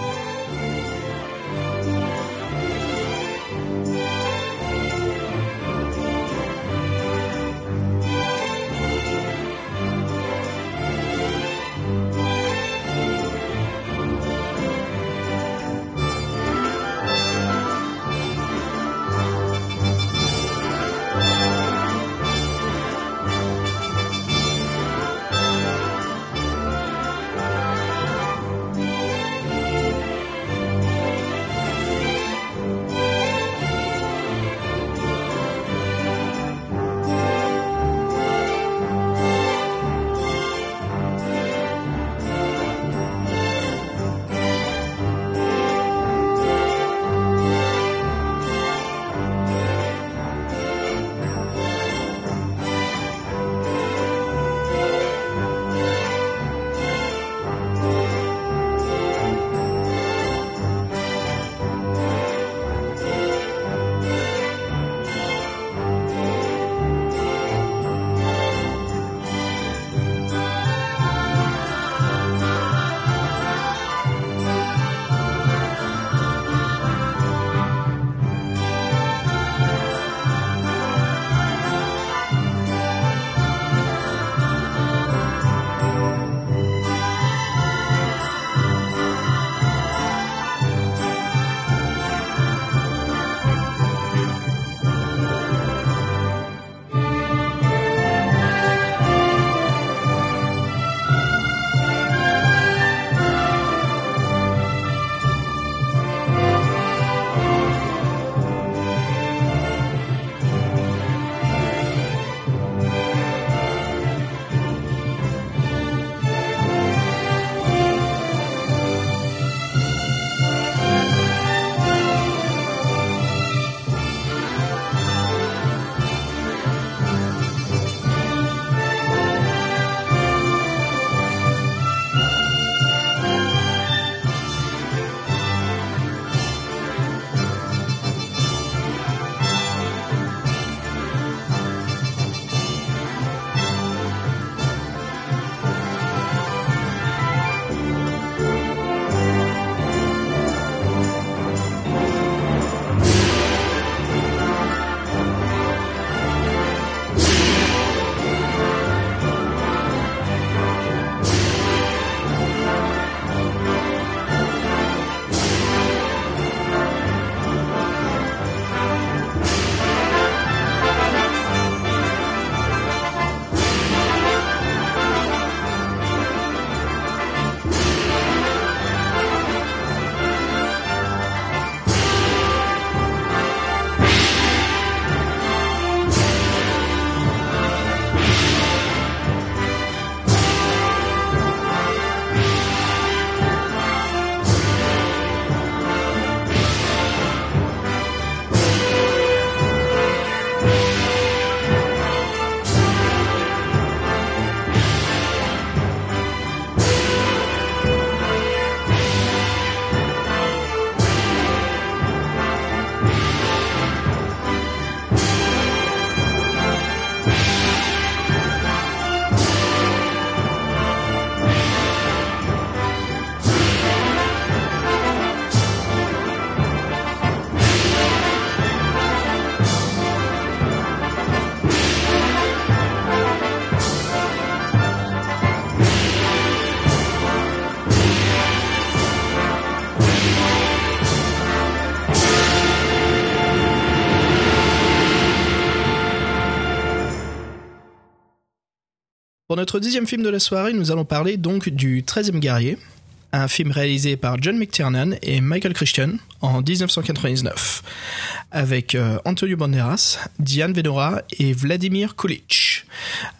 Pour notre deuxième film de la soirée, nous allons parler donc du 13e guerrier, un film réalisé par John McTiernan et Michael Christian en 1999, avec euh, Antonio Banderas, Diane Venora et Vladimir Kulich.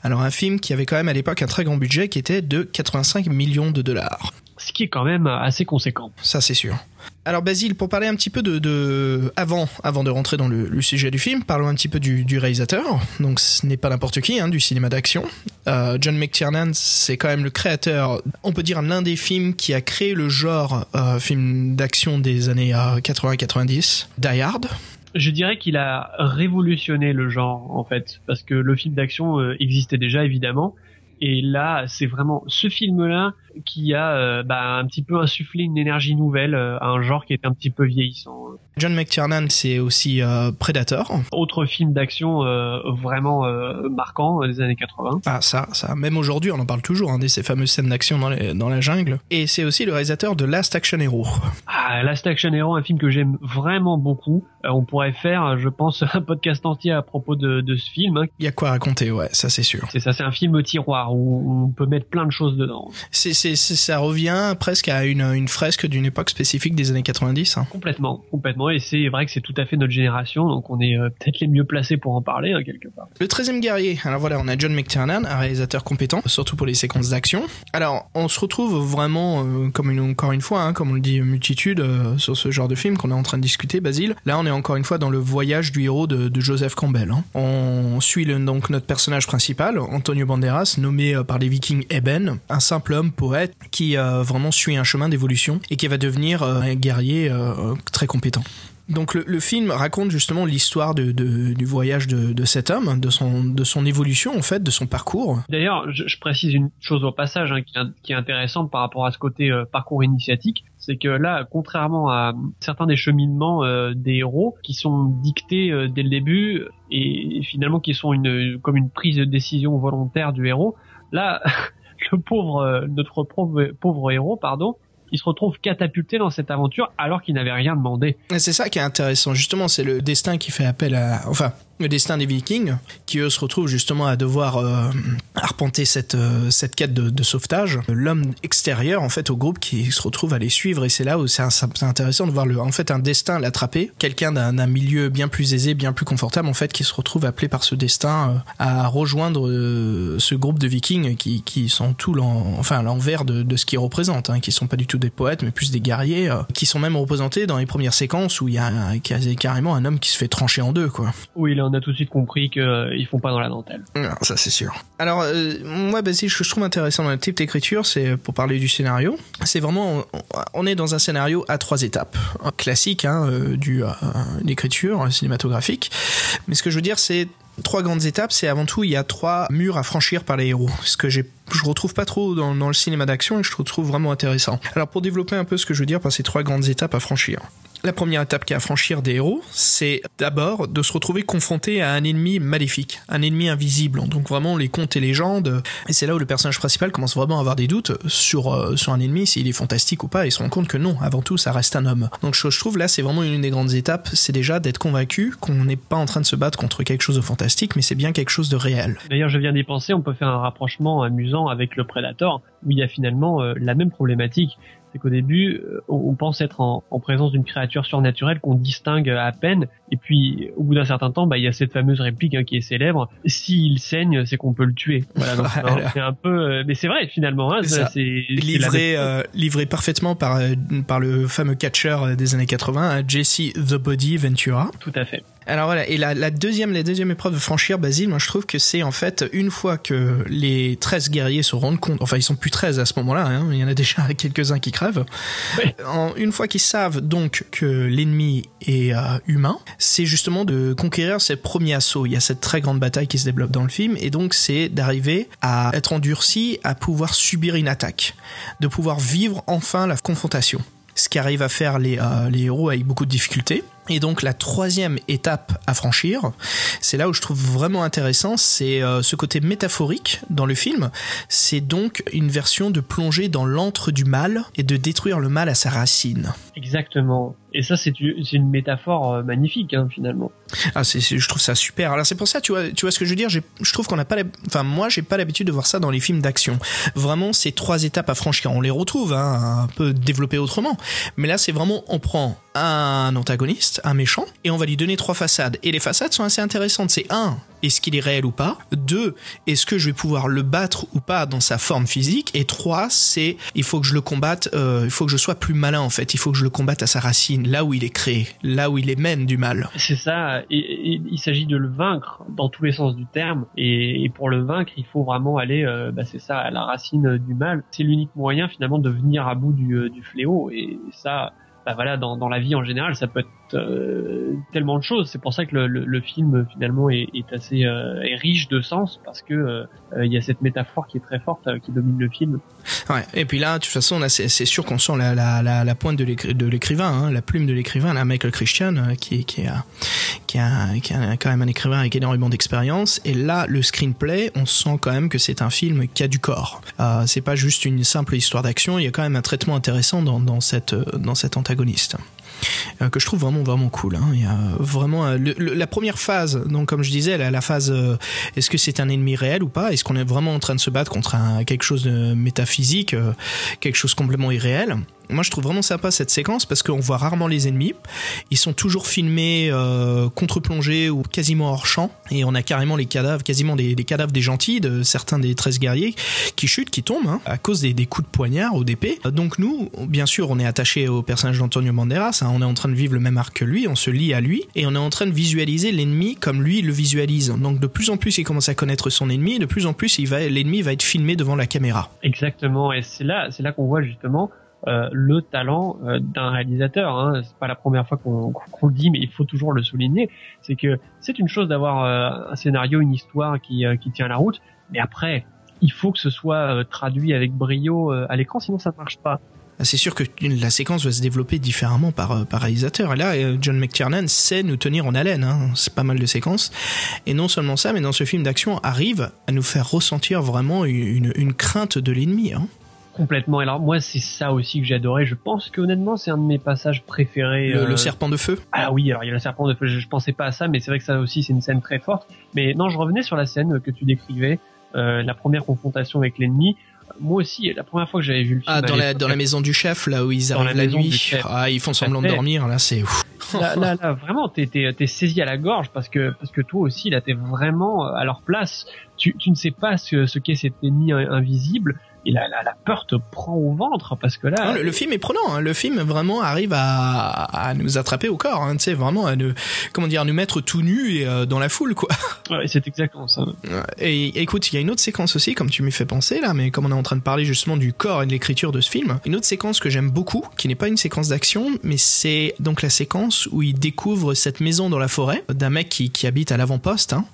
Alors un film qui avait quand même à l'époque un très grand budget qui était de 85 millions de dollars. Ce qui est quand même assez conséquent. Ça c'est sûr. Alors Basile, pour parler un petit peu de, de avant, avant de rentrer dans le, le, sujet du film, parlons un petit peu du, du réalisateur. Donc ce n'est pas n'importe qui, hein, du cinéma d'action. Euh, John McTiernan, c'est quand même le créateur, on peut dire l'un des films qui a créé le genre euh, film d'action des années euh, 80-90, Die Hard. Je dirais qu'il a révolutionné le genre en fait, parce que le film d'action euh, existait déjà évidemment, et là, c'est vraiment ce film-là qui a euh, bah, un petit peu insufflé une énergie nouvelle euh, à un genre qui est un petit peu vieillissant. John McTiernan, c'est aussi euh, Predator. Autre film d'action vraiment marquant des années 80. Ah ça, ça. Même aujourd'hui, on en parle toujours, hein, de ces fameuses scènes d'action dans, les- dans la jungle. Et c'est aussi le réalisateur de Last Action Hero. Ah, Last Action Hero, un film que j'aime vraiment beaucoup. Euh, on pourrait faire, je pense, un podcast entier à propos de, de ce film. hein. Il y a quoi raconter, ouais, ça c'est sûr. C'est ça, c'est un film tiroir où où on peut mettre plein de choses dedans. C'est, c'est, ça revient presque à une, une fresque d'une époque spécifique des années 90. hein. Complètement, complètement. Et c'est vrai que c'est tout à fait notre génération, donc on est euh, peut-être les mieux placés pour en parler, hein, quelque part. Le 13e guerrier. Alors voilà, on a John McTiernan, un réalisateur compétent, surtout pour les séquences d'action. Alors, on se retrouve vraiment, euh, comme une, encore une fois, hein, comme on le dit, multitude euh, sur ce genre de film qu'on est en train de discuter, Basile. Là, on est encore une fois dans le voyage du héros de, de Joseph Campbell. hein. On suit le- donc notre personnage principal, Antonio Banderas, nommé euh, par les Vikings Eben, un simple homme poète qui euh, vraiment suit un chemin d'évolution et qui va devenir euh, un guerrier euh, très compétent. Donc le, film raconte justement l'histoire du voyage de, cet homme, de son, évolution en fait, de son parcours. D'ailleurs, je, précise une chose au passage hein, qui, est, intéressante par rapport à ce côté parcours initiatique, c'est que là, contrairement à certains des cheminements des héros qui sont dictés dès le début et finalement qui sont comme une prise de décision volontaire du héros, là, le pauvre euh, notre pauvre, pauvre héros, pardon, il se retrouve catapulté dans cette aventure alors qu'il n'avait rien demandé. C'est ça qui est intéressant, justement, c'est le destin qui fait appel à... Enfin, le destin des Vikings, qui eux se retrouvent justement à devoir euh, arpenter cette, euh, cette quête de, sauvetage. L'homme extérieur, en fait, au groupe qui se retrouve à les suivre, et c'est là où c'est intéressant de voir le, en fait un destin l'attraper. Quelqu'un d'un milieu bien plus aisé, bien plus confortable, en fait, qui se retrouve appelé par ce destin euh, à rejoindre ce groupe de Vikings qui, qui sont tout l'en- enfin, l'envers de, de ce qu'ils représentent, hein, qui sont pas du tout des poètes, mais plus des guerriers, qui sont même représentés dans les premières séquences où il y a carrément un homme qui se fait trancher en deux, quoi. Oui, là on a tout de suite compris qu'ils font pas dans la dentelle. Non, ça c'est sûr. Alors, euh, moi, bah, ce que je trouve intéressant dans le type d'écriture, c'est pour parler du scénario. C'est vraiment, on, est dans un scénario à trois étapes, classique hein, euh, du euh, d'écriture cinématographique. Mais ce que je veux dire, c'est trois grandes étapes. C'est avant tout, il y a trois murs à franchir par les héros. Ce que j'ai je retrouve pas trop dans, dans le cinéma d'action et que je trouve vraiment intéressant. Alors pour développer un peu ce que je veux dire par ces trois grandes étapes à franchir. La première étape qui est à franchir des héros, c'est d'abord de se retrouver confronté à un ennemi maléfique, un ennemi invisible. Donc vraiment les contes et légendes. Et c'est là où le personnage principal commence vraiment à avoir des doutes sur, euh, sur un ennemi, s'il est fantastique ou pas, et se rend compte que non, avant tout, ça reste un homme. Donc je, je trouve là, c'est vraiment une des grandes étapes, c'est déjà d'être convaincu qu'on n'est pas en train de se battre contre quelque chose de fantastique, mais c'est bien quelque chose de réel. D'ailleurs, je viens d'y penser, on peut faire un rapprochement amusant avec le Predator, où il y a finalement euh, la même problématique. C'est qu'au début, euh, on, pense être en, en présence d'une créature surnaturelle qu'on distingue à peine, et puis au bout d'un certain temps, bah, il y a cette fameuse réplique hein, qui est célèbre s'il saigne, c'est qu'on peut le tuer. Voilà, donc c'est un- peu, euh, mais c'est vrai finalement. Hein, ça, livré, euh, livré parfaitement par, euh, par le fameux catcheur des années 80, hein, Jesse The Body Ventura. Tout à fait. Alors voilà, et la, la deuxième, la deuxième épreuve de franchir Basile, moi je trouve que c'est en fait une fois que les 13 guerriers se rendent compte, enfin ils sont plus 13 à ce moment-là, hein, il y en a déjà quelques-uns qui crèvent. Oui. En, une fois qu'ils savent donc que l'ennemi est euh, humain, c'est justement de conquérir ces premiers assauts. Il y a cette très grande bataille qui se développe dans le film, et donc c'est d'arriver à être endurci, à pouvoir subir une attaque, de pouvoir vivre enfin la confrontation. Ce qui arrive à faire les, euh, les héros avec beaucoup de difficultés. Et donc la troisième étape à franchir, c'est là où je trouve vraiment intéressant, c'est euh, ce côté métaphorique dans le film. C'est donc une version de plonger dans l'antre du mal et de détruire le mal à sa racine. Exactement. Et ça, c'est une métaphore euh, magnifique, hein, finalement. Ah, c'est- je trouve ça super. Alors c'est pour ça, tu vois, tu vois ce que je veux dire? Je trouve qu'on n'a pas, enfin moi, j'ai pas l'habitude de voir ça dans les films d'action. Vraiment, ces trois étapes à franchir, on les retrouve hein, un peu développées autrement. Mais là, c'est vraiment, on prend un antagoniste, un méchant, et on va lui donner trois façades. Et les façades sont assez intéressantes. C'est un, est-ce qu'il est réel ou pas? Deux, est-ce que je vais pouvoir le battre ou pas dans sa forme physique? Et trois, c'est il faut que je le combatte, euh, il faut que je sois plus malin en fait. Il faut que je le combatte à sa racine, là où il est créé, là où il émène du mal. C'est ça, et, il s'agit de le vaincre dans tous les sens du terme, et, pour le vaincre, il faut vraiment aller, euh, bah, c'est ça, à la racine du mal. C'est l'unique moyen finalement de venir à bout du, euh, fléau, et ça, bah voilà, dans, dans la vie en général, ça peut être euh, tellement de choses. C'est pour ça que le, film finalement est, assez euh, est riche de sens, parce que euh, il y a cette métaphore qui est très forte, qui domine le film. Ouais. Et puis là, de toute façon, c'est sûr qu'on sent la, la, la, pointe de l'écri- de l'écrivain, hein, la plume de l'écrivain, là, Michael Christian, qui, qui, a, qui, a, qui a quand même un écrivain avec énormément d'expérience. Et là, le screenplay, on sent quand même que c'est un film qui a du corps. Euh, c'est pas juste une simple histoire d'action. Il y a quand même un traitement intéressant dans, dans cette, dans cet antagoniste. Euh, que je trouve vraiment vraiment cool. Hein. Il y a vraiment euh, le- le- la première phase. Donc comme je disais, la, la phase euh, est-ce que c'est un ennemi réel ou pas? Est-ce qu'on est vraiment en train de se battre contre un, quelque chose de métaphysique, quelque chose complètement irréel? Moi, je trouve vraiment sympa cette séquence parce qu'on voit rarement les ennemis. Ils sont toujours filmés euh, contre-plongés ou quasiment hors champ. Et on a carrément les cadavres, quasiment des, cadavres des gentils, de certains des 13 guerriers qui chutent, qui tombent hein, à cause des, coups de poignard ou d'épée. Donc nous, bien sûr, on est attaché au personnage d'Antonio Banderas. hein, on est en train de vivre le même arc que lui. On se lie à lui et on est en train de visualiser l'ennemi comme lui le visualise. Donc de plus en plus, il commence à connaître son ennemi. Et de plus en plus, va, l'ennemi va être filmé devant la caméra. Exactement, et c'est là, c'est là qu'on voit justement euh, le talent euh, d'un réalisateur. Hein. C'est pas la première fois qu'on le dit, mais il faut toujours le souligner. C'est que c'est une chose d'avoir euh, un scénario, une histoire qui, tient la route, mais après, il faut que ce soit traduit avec brio à l'écran, sinon ça ne marche pas. Ah, C'est sûr que la séquence va se développer différemment par, réalisateur. Et là, John McTiernan sait nous tenir en haleine. Hein. C'est pas mal de séquences. Et non seulement ça, mais dans ce film d'action, arrive à nous faire ressentir vraiment une, une crainte de l'ennemi. Hein. Complètement. Et alors moi, c'est ça aussi que j'ai adoré. Je pense que honnêtement, c'est un de mes passages préférés. Le, euh, le serpent de feu. Ah oui, alors il y a le serpent de feu. Je, je pensais pas à ça, mais c'est vrai que ça aussi, c'est une scène très forte. Mais non, je revenais sur la scène que tu décrivais, euh, la première confrontation avec l'ennemi. Moi aussi, la première fois que j'avais vu le film, Ah, dans la, dans la maison du chef, là où ils arrivent la nuit. Ah, ils font semblant de dormir. Là, c'est ouf. là, là, là, vraiment, t'es, t'es, t'es saisi à la gorge parce que, parce que toi aussi, là, t'es vraiment à leur place. Tu, tu ne sais pas ce, ce qu'est cet ennemi in- invisible. Et la, la, la peur te prend au ventre parce que là, le, le film est prenant. hein. Le film vraiment arrive à, à nous attraper au corps. Hein. Tu sais, vraiment à nous, comment dire, à nous mettre tout nus et euh, dans la foule, quoi. ouais, c'est exactement ça. Et écoute, il y a une autre séquence aussi, comme tu m'y fais penser là, mais comme on est en train de parler justement du corps et de l'écriture de ce film, une autre séquence que j'aime beaucoup, qui n'est pas une séquence d'action, mais c'est donc la séquence où il découvre cette maison dans la forêt d'un mec qui, qui habite à l'avant-poste, hein,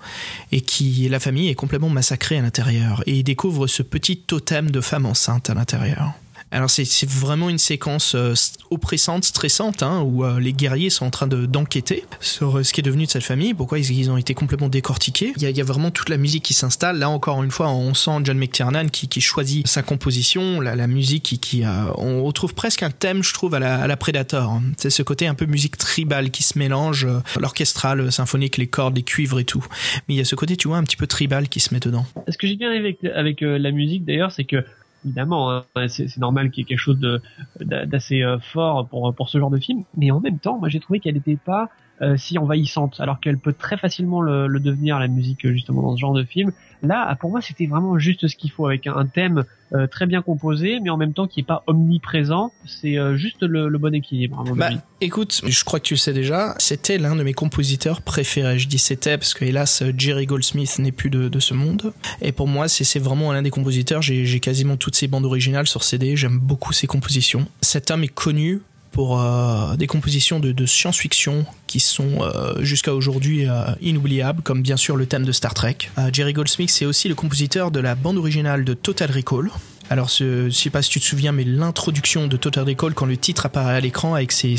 et qui la famille est complètement massacrée à l'intérieur, et il découvre ce petit totem de femme enceinte à l'intérieur. Alors c'est vraiment une séquence euh, oppressante, stressante, hein, où euh, les guerriers sont en train de- d'enquêter sur euh, ce qui est devenu de cette famille, pourquoi ils, ils ont été complètement décortiqués. Il y, a, y a vraiment toute la musique qui s'installe. Là encore une fois, on sent John McTiernan qui, qui choisit sa composition, la, la musique qui, qui euh, on retrouve presque un thème, je trouve, à la, à la Predator. hein. C'est ce côté un peu musique tribale qui se mélange, euh, l'orchestral, symphonique, les cordes, les cuivres et tout. Mais il y a ce côté, tu vois, un petit peu tribal qui se met dedans. Ce que j'ai bien aimé avec, avec euh, la musique d'ailleurs, c'est que évidemment, hein, c'est normal qu'il y ait quelque chose d'assez euh, fort pour ce genre de film, mais en même temps, moi j'ai trouvé qu'elle n'était pas euh, si envahissante, alors qu'elle peut très facilement le, devenir la musique justement dans ce genre de film. Là, pour moi, c'était vraiment juste ce qu'il faut avec un, thème euh, très bien composé, mais en même temps qui est pas omniprésent. C'est euh, juste le, le bon équilibre. À mon Bah, avis. écoute, je crois que tu le sais déjà, c'était l'un de mes compositeurs préférés. Je dis c'était parce que hélas Jerry Goldsmith n'est plus de, de ce monde. Et pour moi, c'est vraiment l'un des compositeurs. J'ai quasiment toutes ses bandes originales sur CD. J'aime beaucoup ses compositions. Cet homme est connu pour euh, des compositions de, science-fiction qui sont euh, jusqu'à aujourd'hui euh, inoubliables, comme bien sûr le thème de Star Trek. Jerry Goldsmith, c'est aussi le compositeur de la bande originale de Total Recall, Alors, je sais pas si tu te souviens, mais l'introduction de Total Recall, quand le titre apparaît à l'écran avec ses,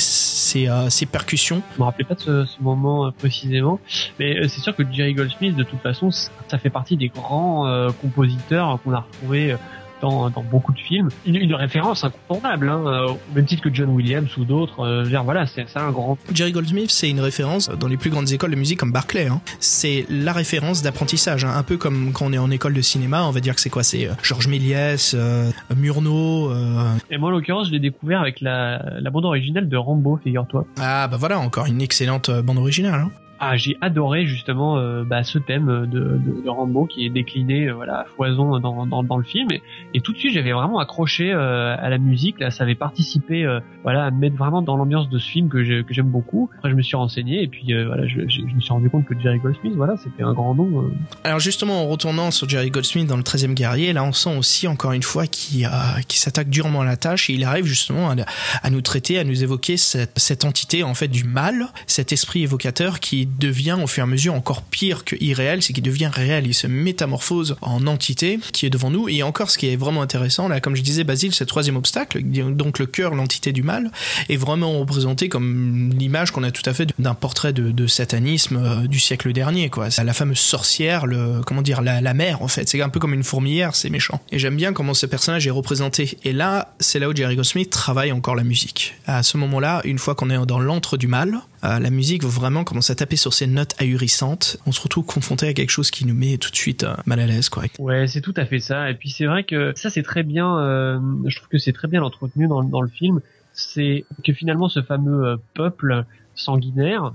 percussions, Je me rappelais pas de ce, ce moment précisément, mais c'est sûr que Jerry Goldsmith, de toute façon, ça fait partie des grands compositeurs qu'on a retrouvés dans, dans beaucoup de films. Une, une référence incontournable, hein, au même titre que John Williams ou d'autres. euh, voilà, c'est un grand. Jerry Goldsmith, c'est une référence dans les plus grandes écoles de musique comme Barclay. Hein. C'est la référence d'apprentissage, hein. un peu comme quand on est en école de cinéma, on va dire que c'est quoi? C'est euh, Georges Méliès, euh, Murnau. euh, Et moi, en l'occurrence, je l'ai découvert avec la, la bande originale de Rambo, figure-toi. Ah bah voilà, encore une excellente euh, bande originale. Hein. Ah, j'ai adoré justement euh, bah, ce thème de, de, de Rambo qui est décliné euh, voilà à foison dans, dans, dans le film. Et, tout de suite j'avais vraiment accroché euh, à la musique là. Ça avait participé euh, voilà à me mettre vraiment dans l'ambiance de ce film que j'aime beaucoup. Après je me suis renseigné et puis voilà je, je, me suis rendu compte que Jerry Goldsmith voilà c'était un grand nom. Alors justement, en retournant sur Jerry Goldsmith dans le 13e guerrier, là on sent aussi encore une fois qu'il qu'il s'attaque durement à la tâche et il arrive justement à, à nous traiter, à nous évoquer cette, cette entité en fait du mal, cet esprit évocateur qui devient au fur et à mesure encore pire que irréel, c'est qu'il devient réel, il se métamorphose en entité qui est devant nous et encore ce qui est vraiment intéressant là, comme je disais Basile, ce troisième obstacle, donc le cœur, l'entité du mal, est vraiment représenté comme l'image qu'on a tout à fait d'un portrait de, satanisme euh, du siècle dernier quoi. C'est la fameuse sorcière, le comment dire la, la mère en fait. C'est un peu comme une fourmilière, c'est méchant. Et j'aime bien comment ce personnage est représenté. Et là, c'est là où Jerry Goldsmith travaille encore la musique. À ce moment-là, une fois qu'on est dans l'antre du mal, euh, la musique vraiment commence à taper sur ces notes ahurissantes. On se retrouve confronté à quelque chose qui nous met tout de suite euh, mal à l'aise quoi. ouais c'est tout à fait ça et puis c'est vrai que ça c'est très bien euh, je trouve que c'est très bien entretenu dans, le film c'est que finalement ce fameux peuple sanguinaire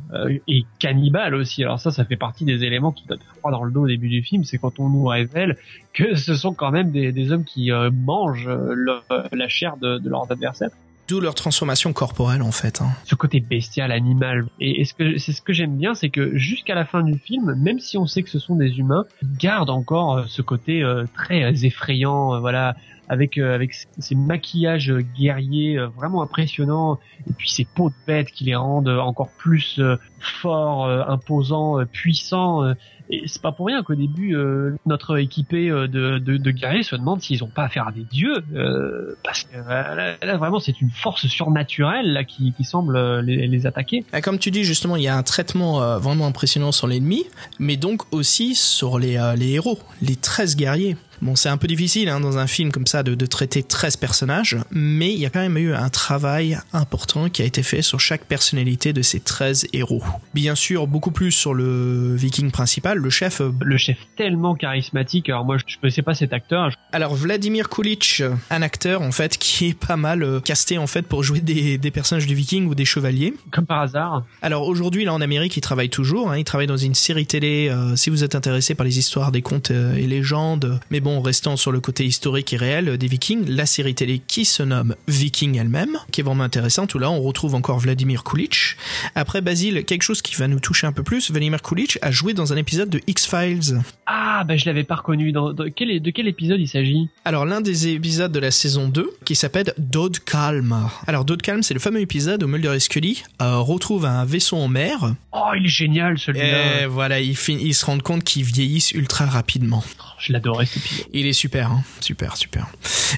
et cannibale aussi. Alors ça, ça fait partie des éléments qui donnent froid dans le dos au début du film, c'est quand on nous révèle que ce sont quand même des, hommes qui mangent la chair de leurs adversaires. D'où leur transformation corporelle en fait. hein. Ce côté bestial, animal. Et, ce que c'est ce que j'aime bien, c'est que jusqu'à la fin du film, même si on sait que ce sont des humains, ils gardent encore euh, ce côté euh, très euh, effrayant, euh, voilà, avec euh, avec ces maquillages guerriers vraiment impressionnants, et puis ces peaux de bête qui les rendent encore plus forts, imposants, puissants. Et c'est pas pour rien qu'au début, euh, notre équipé euh, de, de, guerriers se demande s'ils ont pas affaire à des dieux, euh, parce que euh, là, vraiment c'est une force surnaturelle là qui, semble les, les attaquer. Ah, Comme tu dis justement, il y a un traitement vraiment impressionnant sur l'ennemi, mais donc aussi sur les, les héros, les 13 guerriers. Bon, c'est un peu difficile hein, dans un film comme ça de, de traiter 13 personnages, mais il y a quand même eu un travail important qui a été fait sur chaque personnalité de ces 13 héros. Bien sûr, beaucoup plus sur le viking principal, le chef. euh, Le chef tellement charismatique. Alors moi, je, je connaissais pas cet acteur. Alors Vladimir Kulich, un acteur en fait qui est pas mal euh, casté en fait pour jouer des, des personnages du viking ou des chevaliers. comme par hasard. Alors aujourd'hui, là en Amérique, il travaille toujours. Hein, il travaille dans une série télé. euh, si vous êtes intéressé par les histoires des contes euh, et légendes, mais bon, restant sur le côté historique et réel des Vikings, la série télé qui se nomme Viking elle-même, qui est vraiment intéressante. Où là, on retrouve encore Vladimir Kulich. Après Basile, quelque chose qui va nous toucher un peu plus. Vladimir Kulich a joué dans un épisode de X Files. Ah, ben je l'avais pas reconnu. Dans, dans- quel, de quel épisode il s'agit? Alors l'un des épisodes de la saison 2 qui s'appelle Dode Calm. Alors Dode Calm, c'est le fameux épisode où Mulder et Scully euh, retrouvent un vaisseau en mer Oh, il est génial et celui-là. voilà, ils, fin- ils se rendent compte qu'ils vieillissent ultra rapidement. Je l'adorais cet épisode. Il est super, hein super, super.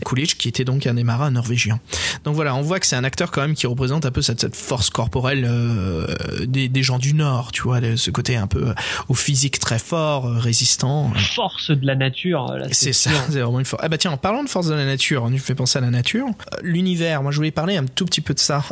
Coolidge, qui était donc un des marins norvégiens. Donc voilà, on voit que c'est un acteur quand même qui représente un peu cette, cette force corporelle euh, des, des gens du Nord, tu vois, ce côté un peu euh, au physique très fort, euh, résistant. Force de la nature. Là, C'est ça, c'est vraiment une force. Ah bah tiens, en parlant de force de la nature, tu fais penser à la nature. L'univers, moi je voulais parler un tout petit peu de ça,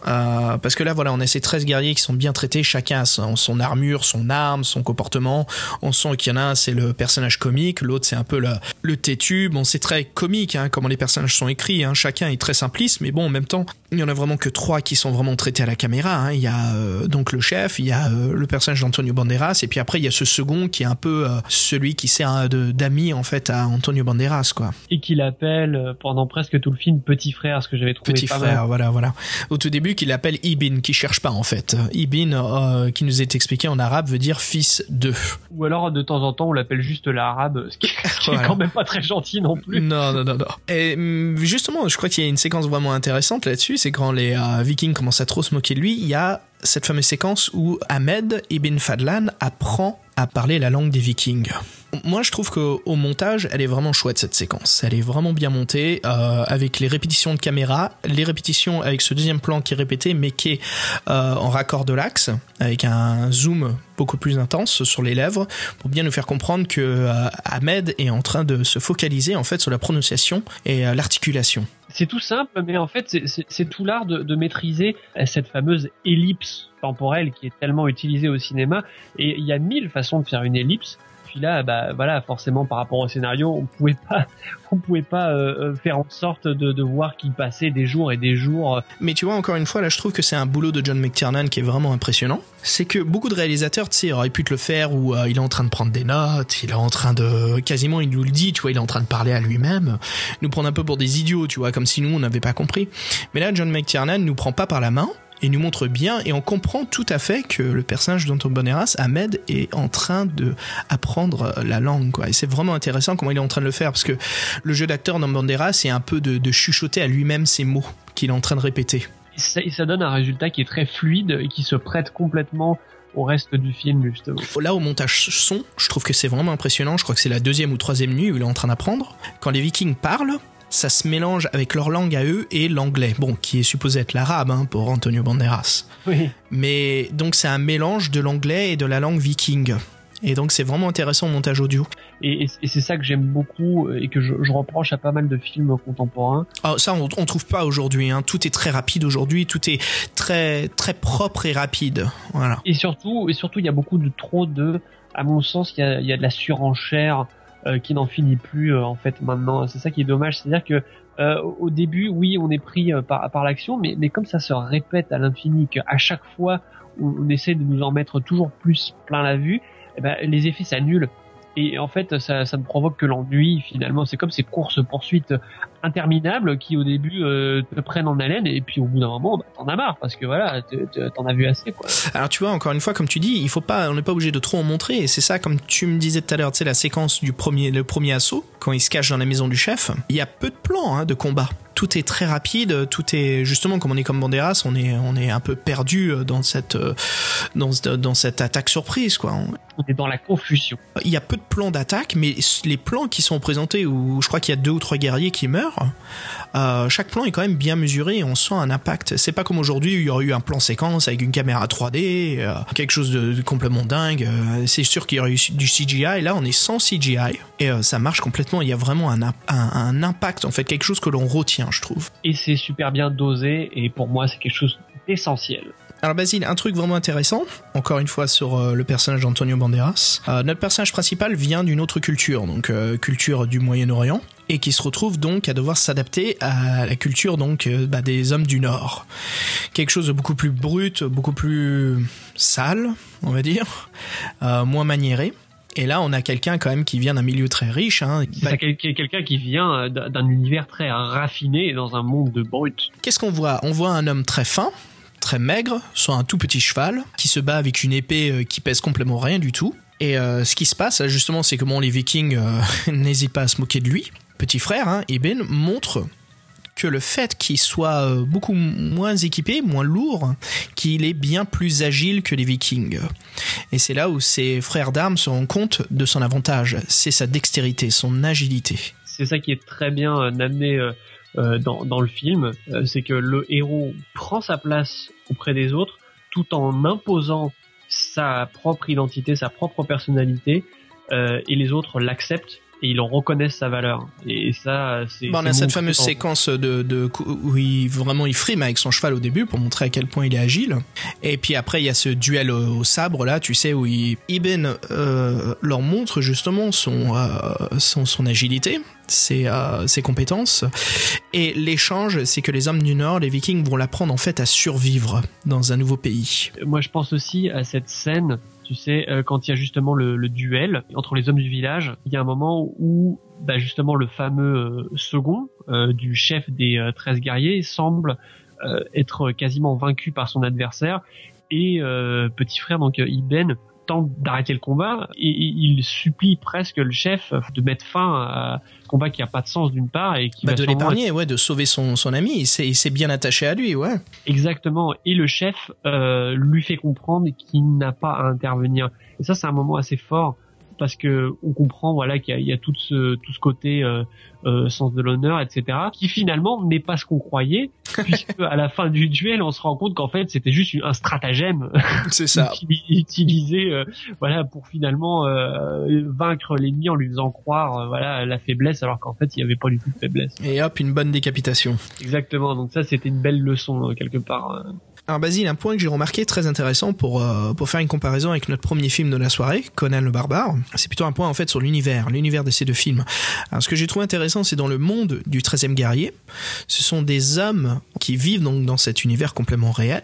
parce que là voilà, on a ces 13 guerriers qui sont bien traités, chacun a son, son armure, son arme, son comportement. On sent qu'il y en a un, c'est le personnage comique, l'autre c'est un peu le, le têtu. Bon, c'est très comique, hein, comment les personnages sont écrits, hein. chacun est très simpliste, mais bon, en même temps, il y en a vraiment que trois qui sont vraiment traités à la caméra. hein. Il y a euh, donc le chef, il y a euh, le personnage d'Antonio Banderas, et puis après il y a ce second qui est un peu euh, celui qui sert d'ami en fait à Antonio Banderas, quoi. Et qu'il appelle pendant presque tout le film petit frère, ce que j'avais trouvé Petit pas frère, mal. voilà, voilà. Au tout début, qu'il appelle Ibn, qui cherche pas en fait. Ibn, qui nous est expliqué en arabe, veut dire fils de. Ou alors de temps en temps on l'appelle juste l'arabe, ce qui, ce qui Voilà. est quand même pas très gentil non plus. Non, non, non, non. Et hum, justement, je crois qu'il y a une séquence vraiment intéressante là-dessus, c'est quand les euh, Vikings commencent à trop se moquer de lui, il y a cette fameuse séquence où Ahmed Ibn Fadlan apprend à parler la langue des Vikings. Moi, je trouve qu'au montage, elle est vraiment chouette cette séquence. Elle est vraiment bien montée euh, avec les répétitions de caméra, les répétitions avec ce deuxième plan qui est répété mais qui est euh, en raccord de l'axe, avec un zoom beaucoup plus intense sur les lèvres pour bien nous faire comprendre que euh, Ahmed est en train de se focaliser en fait sur la prononciation et l'articulation. C'est tout simple, mais en fait, c'est- tout l'art de, de maîtriser cette fameuse ellipse temporelle qui est tellement utilisée au cinéma. Et il y a mille façons de faire une ellipse. Là, bah voilà, forcément par rapport au scénario, on pouvait pas, on pouvait pas euh, euh, faire en sorte de, voir qu'il passait des jours et des jours. euh, Mais tu vois, encore une fois, là, je trouve que c'est un boulot de John McTiernan qui est vraiment impressionnant. C'est que beaucoup de réalisateurs, tu sais, auraient pu te le faire où il est en train de prendre des notes, il est en train de, quasiment, il nous le dit, tu vois, il est en train de parler à lui-même, nous prendre un peu pour des idiots, tu vois, comme si nous, on n'avait pas compris. Mais là, John McTiernan nous prend pas par la main, et nous montre bien et on comprend tout à fait que le personnage d'Anton Banderas, Ahmed, est en train de apprendre la langue quoi. Et c'est vraiment intéressant comment il est en train de le faire parce que le jeu d'acteur dans Banderas c'est un peu de, de chuchoter à lui-même ces mots qu'il est en train de répéter. et ça, et ça donne un résultat qui est très fluide et qui se prête complètement au reste du film justement. Là, au montage son, je trouve que c'est vraiment impressionnant. Je crois que c'est la deuxième ou troisième nuit où il est en train d'apprendre. Quand les Vikings parlent, ça se mélange avec leur langue à eux et l'anglais, bon, qui est supposé être l'arabe hein, pour Antonio Banderas. Oui. Mais donc c'est un mélange de l'anglais et de la langue viking. Et donc c'est vraiment intéressant au montage audio. Et, et- et c'est ça que j'aime beaucoup et que je, je reproche à pas mal de films contemporains. Ah, ça, on, on trouve pas aujourd'hui. Hein. Tout est très rapide aujourd'hui. Tout est très très propre et rapide. Voilà. Et surtout, et surtout, il y a beaucoup de trop de, à mon sens, il y a, il y a de la surenchère euh, qui n'en finit plus euh, en fait maintenant. C'est ça qui est dommage, c'est-à-dire que euh, au début, oui, on est pris par, par l'action, mais, mais comme ça se répète à l'infini, qu'à chaque fois on, on essaie de nous en mettre toujours plus plein la vue, eh ben, les effets s'annulent. Et en fait, ça, ça ne provoque que l'ennui finalement. C'est comme ces courses poursuites interminables qui au début euh, te prennent en haleine et puis au bout d'un moment, bah, t'en as marre parce que voilà, te- te- t'en as vu assez quoi. Alors tu vois, encore une fois, comme tu dis, il faut pas, on n'est pas obligé de trop en montrer. Et c'est ça, comme tu me disais tout à l'heure, tu la séquence du premier, le premier assaut, quand il se cache dans la maison du chef, il y a peu de plans hein, de combat. Tout est très rapide, tout est justement comme on est comme Banderas, on est on est un peu perdu euh, dans cette euh, dans dans cette attaque surprise quoi. On- est dans la confusion. Il y a peu de plans d'attaque, mais les plans qui sont présentés où je crois qu'il y a deux ou trois guerriers qui meurent, euh, chaque plan est quand même bien mesuré et on sent un impact. C'est pas comme aujourd'hui où il y aurait eu un plan séquence avec une caméra 3D, euh, quelque chose de, de complètement dingue. Euh, c'est sûr qu'il y aurait eu du CGI. Là, on est sans CGI et ça marche complètement. Il y a vraiment un, un impact, en fait, quelque chose que l'on retient, je trouve. Et c'est super bien dosé et pour moi c'est quelque chose d'essentiel. Alors Basile, un truc vraiment intéressant, encore une fois sur euh, le personnage d'Antonio Banderas. Euh, notre personnage principal vient d'une autre culture, donc euh, culture du Moyen-Orient, et qui se retrouve donc à devoir s'adapter à la culture donc bah, des hommes du Nord. Quelque chose de beaucoup plus brut, beaucoup plus sale, on va dire, moins maniéré. Et là, on a quelqu'un quand même qui vient d'un milieu très riche. Hein. C'est Bah, quelqu'un qui vient euh, d'un univers très raffiné dans un monde de brut. Qu'est-ce qu'on voit? On voit un homme très fin, très maigre, sur un tout petit cheval, qui se bat avec une épée euh, qui pèse complètement rien du tout. Et euh, ce qui se passe, là, justement, c'est que bon, les Vikings euh, n'hésitent pas à se moquer de lui. Petit frère, hein, Ibn, montre que le fait qu'il soit euh, beaucoup moins équipé, moins lourd, qu'il est bien plus agile que les Vikings. Et c'est là où ses frères d'armes se rendent compte de son avantage. C'est sa dextérité, son agilité. C'est ça qui est très bien euh, amené euh, dans, dans le film, c'est que le héros prend sa place auprès des autres tout en imposant sa propre identité, sa propre personnalité, et les autres l'acceptent et ils en reconnaissent sa valeur. Et ça, c'est. Bon, on a cette fameuse séquence de, de où il vraiment il frime avec son cheval au début pour montrer à quel point il est agile. Et puis après il y a ce duel au, au sabre là, tu sais où il, Ibn euh, leur montre justement son euh, son, son agilité, ses euh, ses compétences. Et l'échange, c'est que les hommes du Nord, les Vikings, vont l'apprendre en fait à survivre dans un nouveau pays. Moi, je pense aussi à cette scène, tu sais, euh, quand il y a justement le, duel entre les hommes du village. Il y a un moment où, bah, justement, le fameux euh, second euh, du chef des euh, 13 guerriers semble être quasiment vaincu par son adversaire. Et petit frère, donc Ibn, tente d'arrêter le combat et il supplie presque le chef de mettre fin à un combat qui a pas de sens d'une part et qui Bah, va de l'épargner, ouais, de sauver son, son ami. Il s'est, il s'est bien attaché à lui, ouais. Exactement. Et le chef euh, lui fait comprendre qu'il n'a pas à intervenir. Et ça, c'est un moment assez fort parce que on comprend voilà qu'il y y a tout ce tout ce côté euh, euh, sens de l'honneur, etc. Qui finalement n'est pas ce qu'on croyait, puisque à la fin du duel, on se rend compte qu'en fait c'était juste un stratagème C'est ça. uti- utilisé euh, voilà pour finalement euh, vaincre l'ennemi en lui faisant croire euh, voilà la faiblesse alors qu'en fait il n'y avait pas du tout de faiblesse. Et hop, une bonne décapitation. Exactement. Donc ça c'était une belle leçon euh, quelque part. Alors Basile, un point que j'ai remarqué très intéressant pour euh, pour faire une comparaison avec notre premier film de la soirée, Conan le barbare, c'est plutôt un point en fait sur l'univers, l'univers de ces deux films. Alors ce que j'ai trouvé intéressant, c'est dans le monde du 13e guerrier, ce sont des hommes qui vivent donc dans cet univers complètement réel,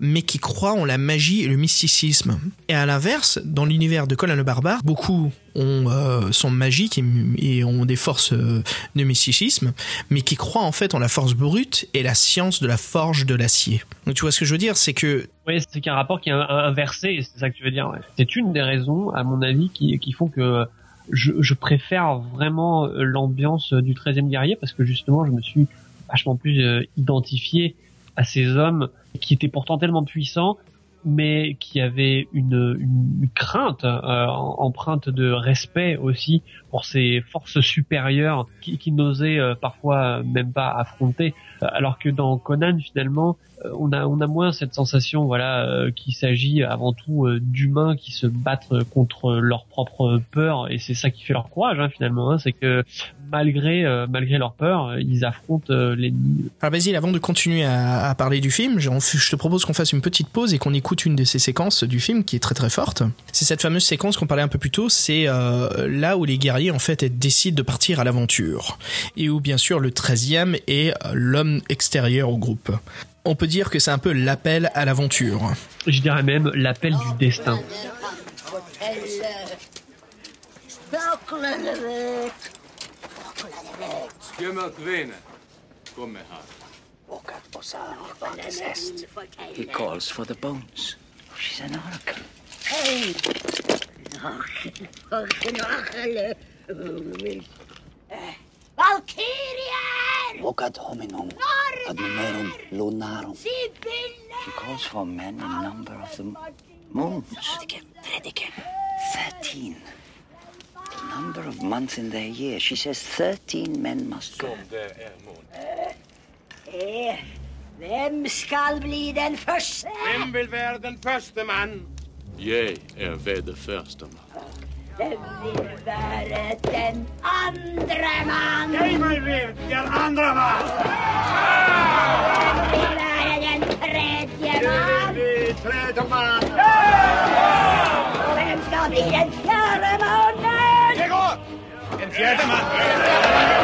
mais qui croient en la magie et le mysticisme. Et à l'inverse, dans l'univers de Conan le barbare, beaucoup euh, sont magiques et, ont des forces euh, de mysticisme, mais qui croient en fait en la force brute et la science de la forge de l'acier. Donc tu vois ce que je veux dire, c'est que Oui, c'est qu'un rapport qui est in- inversé, c'est ça que tu veux dire. C'est une des raisons, à mon avis, qui, font que je, préfère vraiment euh, l'ambiance du 13e guerrier parce que justement, je me suis vachement plus identifié à ces hommes qui étaient pourtant tellement puissants mais qui avaient une, crainte euh, empreinte de respect aussi pour ces forces supérieures qui, qui n'osaient euh, parfois même pas affronter alors que dans Conan finalement euh, on a on a moins cette sensation voilà euh, qu'il s'agit avant tout euh, d'humains qui se battent contre leur propre peur. Et c'est ça qui fait leur courage hein, finalement hein, c'est que malgré euh, malgré leur peur euh, ils affrontent euh, l'ennemi. Alors Basile, avant de continuer à, parler du film, je, je te propose qu'on fasse une petite pause et qu'on écoute une de ces séquences du film qui est très très forte. C'est cette fameuse séquence qu'on parlait un peu plus tôt, c'est euh, là où les guerriers en fait décident de partir à l'aventure. Et où bien sûr le 13e est euh, l'homme extérieur au groupe. On peut dire que c'est un peu l'appel à l'aventure. je dirais même l'appel du destin. He calls for the bones. She's an oracle. Valkyrier! Vocat hominum ad numerum lunarum. She calls for men in number of the moons. Thirteen. The number of months in their year. She says thirteen men must go. Det er är mån. Eh, eh Vem skall bli den första? Vem vill vara den första man? Jag är er väl den första man. De wilbere een andere man? Jij maar weer, de andere maan. Wilbere den tredje. De man. maan. Wem skal een den man. mannen? Ik hoor, een fjerde man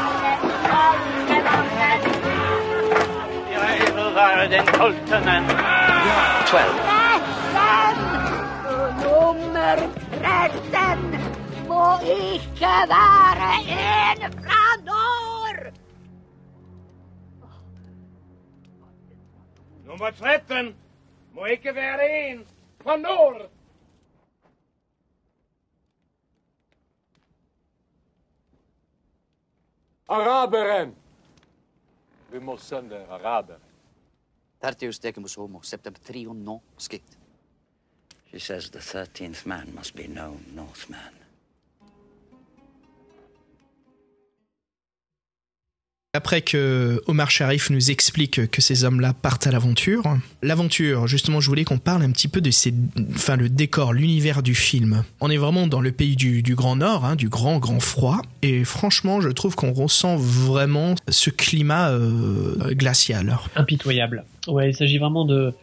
over den Sultanen. Twelve. Treffen! Nummer tretten må ikke være en fra! Nummer tretten må ikke være en fra! Araberen! Vi må sende. 30th decus homo, September three trium no scit. She says the 13th man must be no Northman. Après que Omar Sharif nous explique que ces hommes-là partent à l'aventure, l'aventure, justement, je voulais qu'on parle un petit peu de ces, enfin, le décor, l'univers du film. On est vraiment dans le pays du, Grand Nord, hein, du grand, grand froid, et franchement, je trouve qu'on ressent vraiment ce climat euh, glacial. Impitoyable. Ouais, il s'agit vraiment de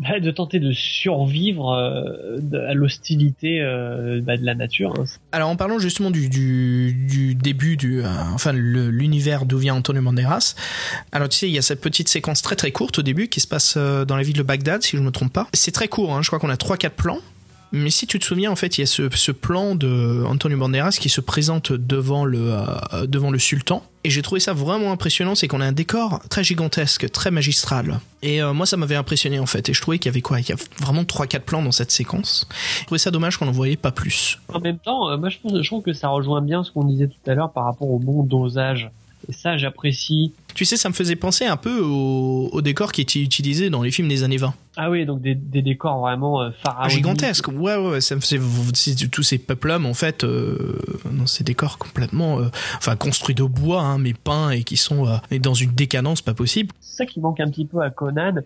de tenter de survivre euh, à l'hostilité euh, bah, de la nature. hein. Alors en parlant justement du, du, début du euh, enfin l'univers d'où vient Antonio Banderas. Alors tu sais il y a cette petite séquence très très courte au début qui se passe dans la ville de Bagdad si je me trompe pas. C'est très court hein, je crois qu'on a trois quatre plans. Mais si tu te souviens, en fait, il y a ce, plan de Antonio Banderas qui se présente devant le, euh, devant le sultan. Et j'ai trouvé ça vraiment impressionnant, c'est qu'on a un décor très gigantesque, très magistral. Et euh, moi, ça m'avait impressionné, en fait. Et je trouvais qu'il y avait quoi? Il y a vraiment 3-4 plans dans cette séquence. Je trouvais ça dommage qu'on n'en voyait pas plus. En même temps, euh, moi je, pense, je trouve que ça rejoint bien ce qu'on disait tout à l'heure par rapport au bon dosage. Et ça, j'apprécie. Tu sais, ça me faisait penser un peu au, au décor qui était utilisé dans les films des années 20. Ah oui, donc des, des décors vraiment euh, Ah, pharaoniques. gigantesque. Ouais, ouais, ouais, ça me faisait tous ces peuples-hommes en fait euh, dans ces décors complètement, euh, enfin construits de bois, hein, mais peints et qui sont euh, et dans une décadence pas possible. C'est ça qui manque un petit peu à Conan,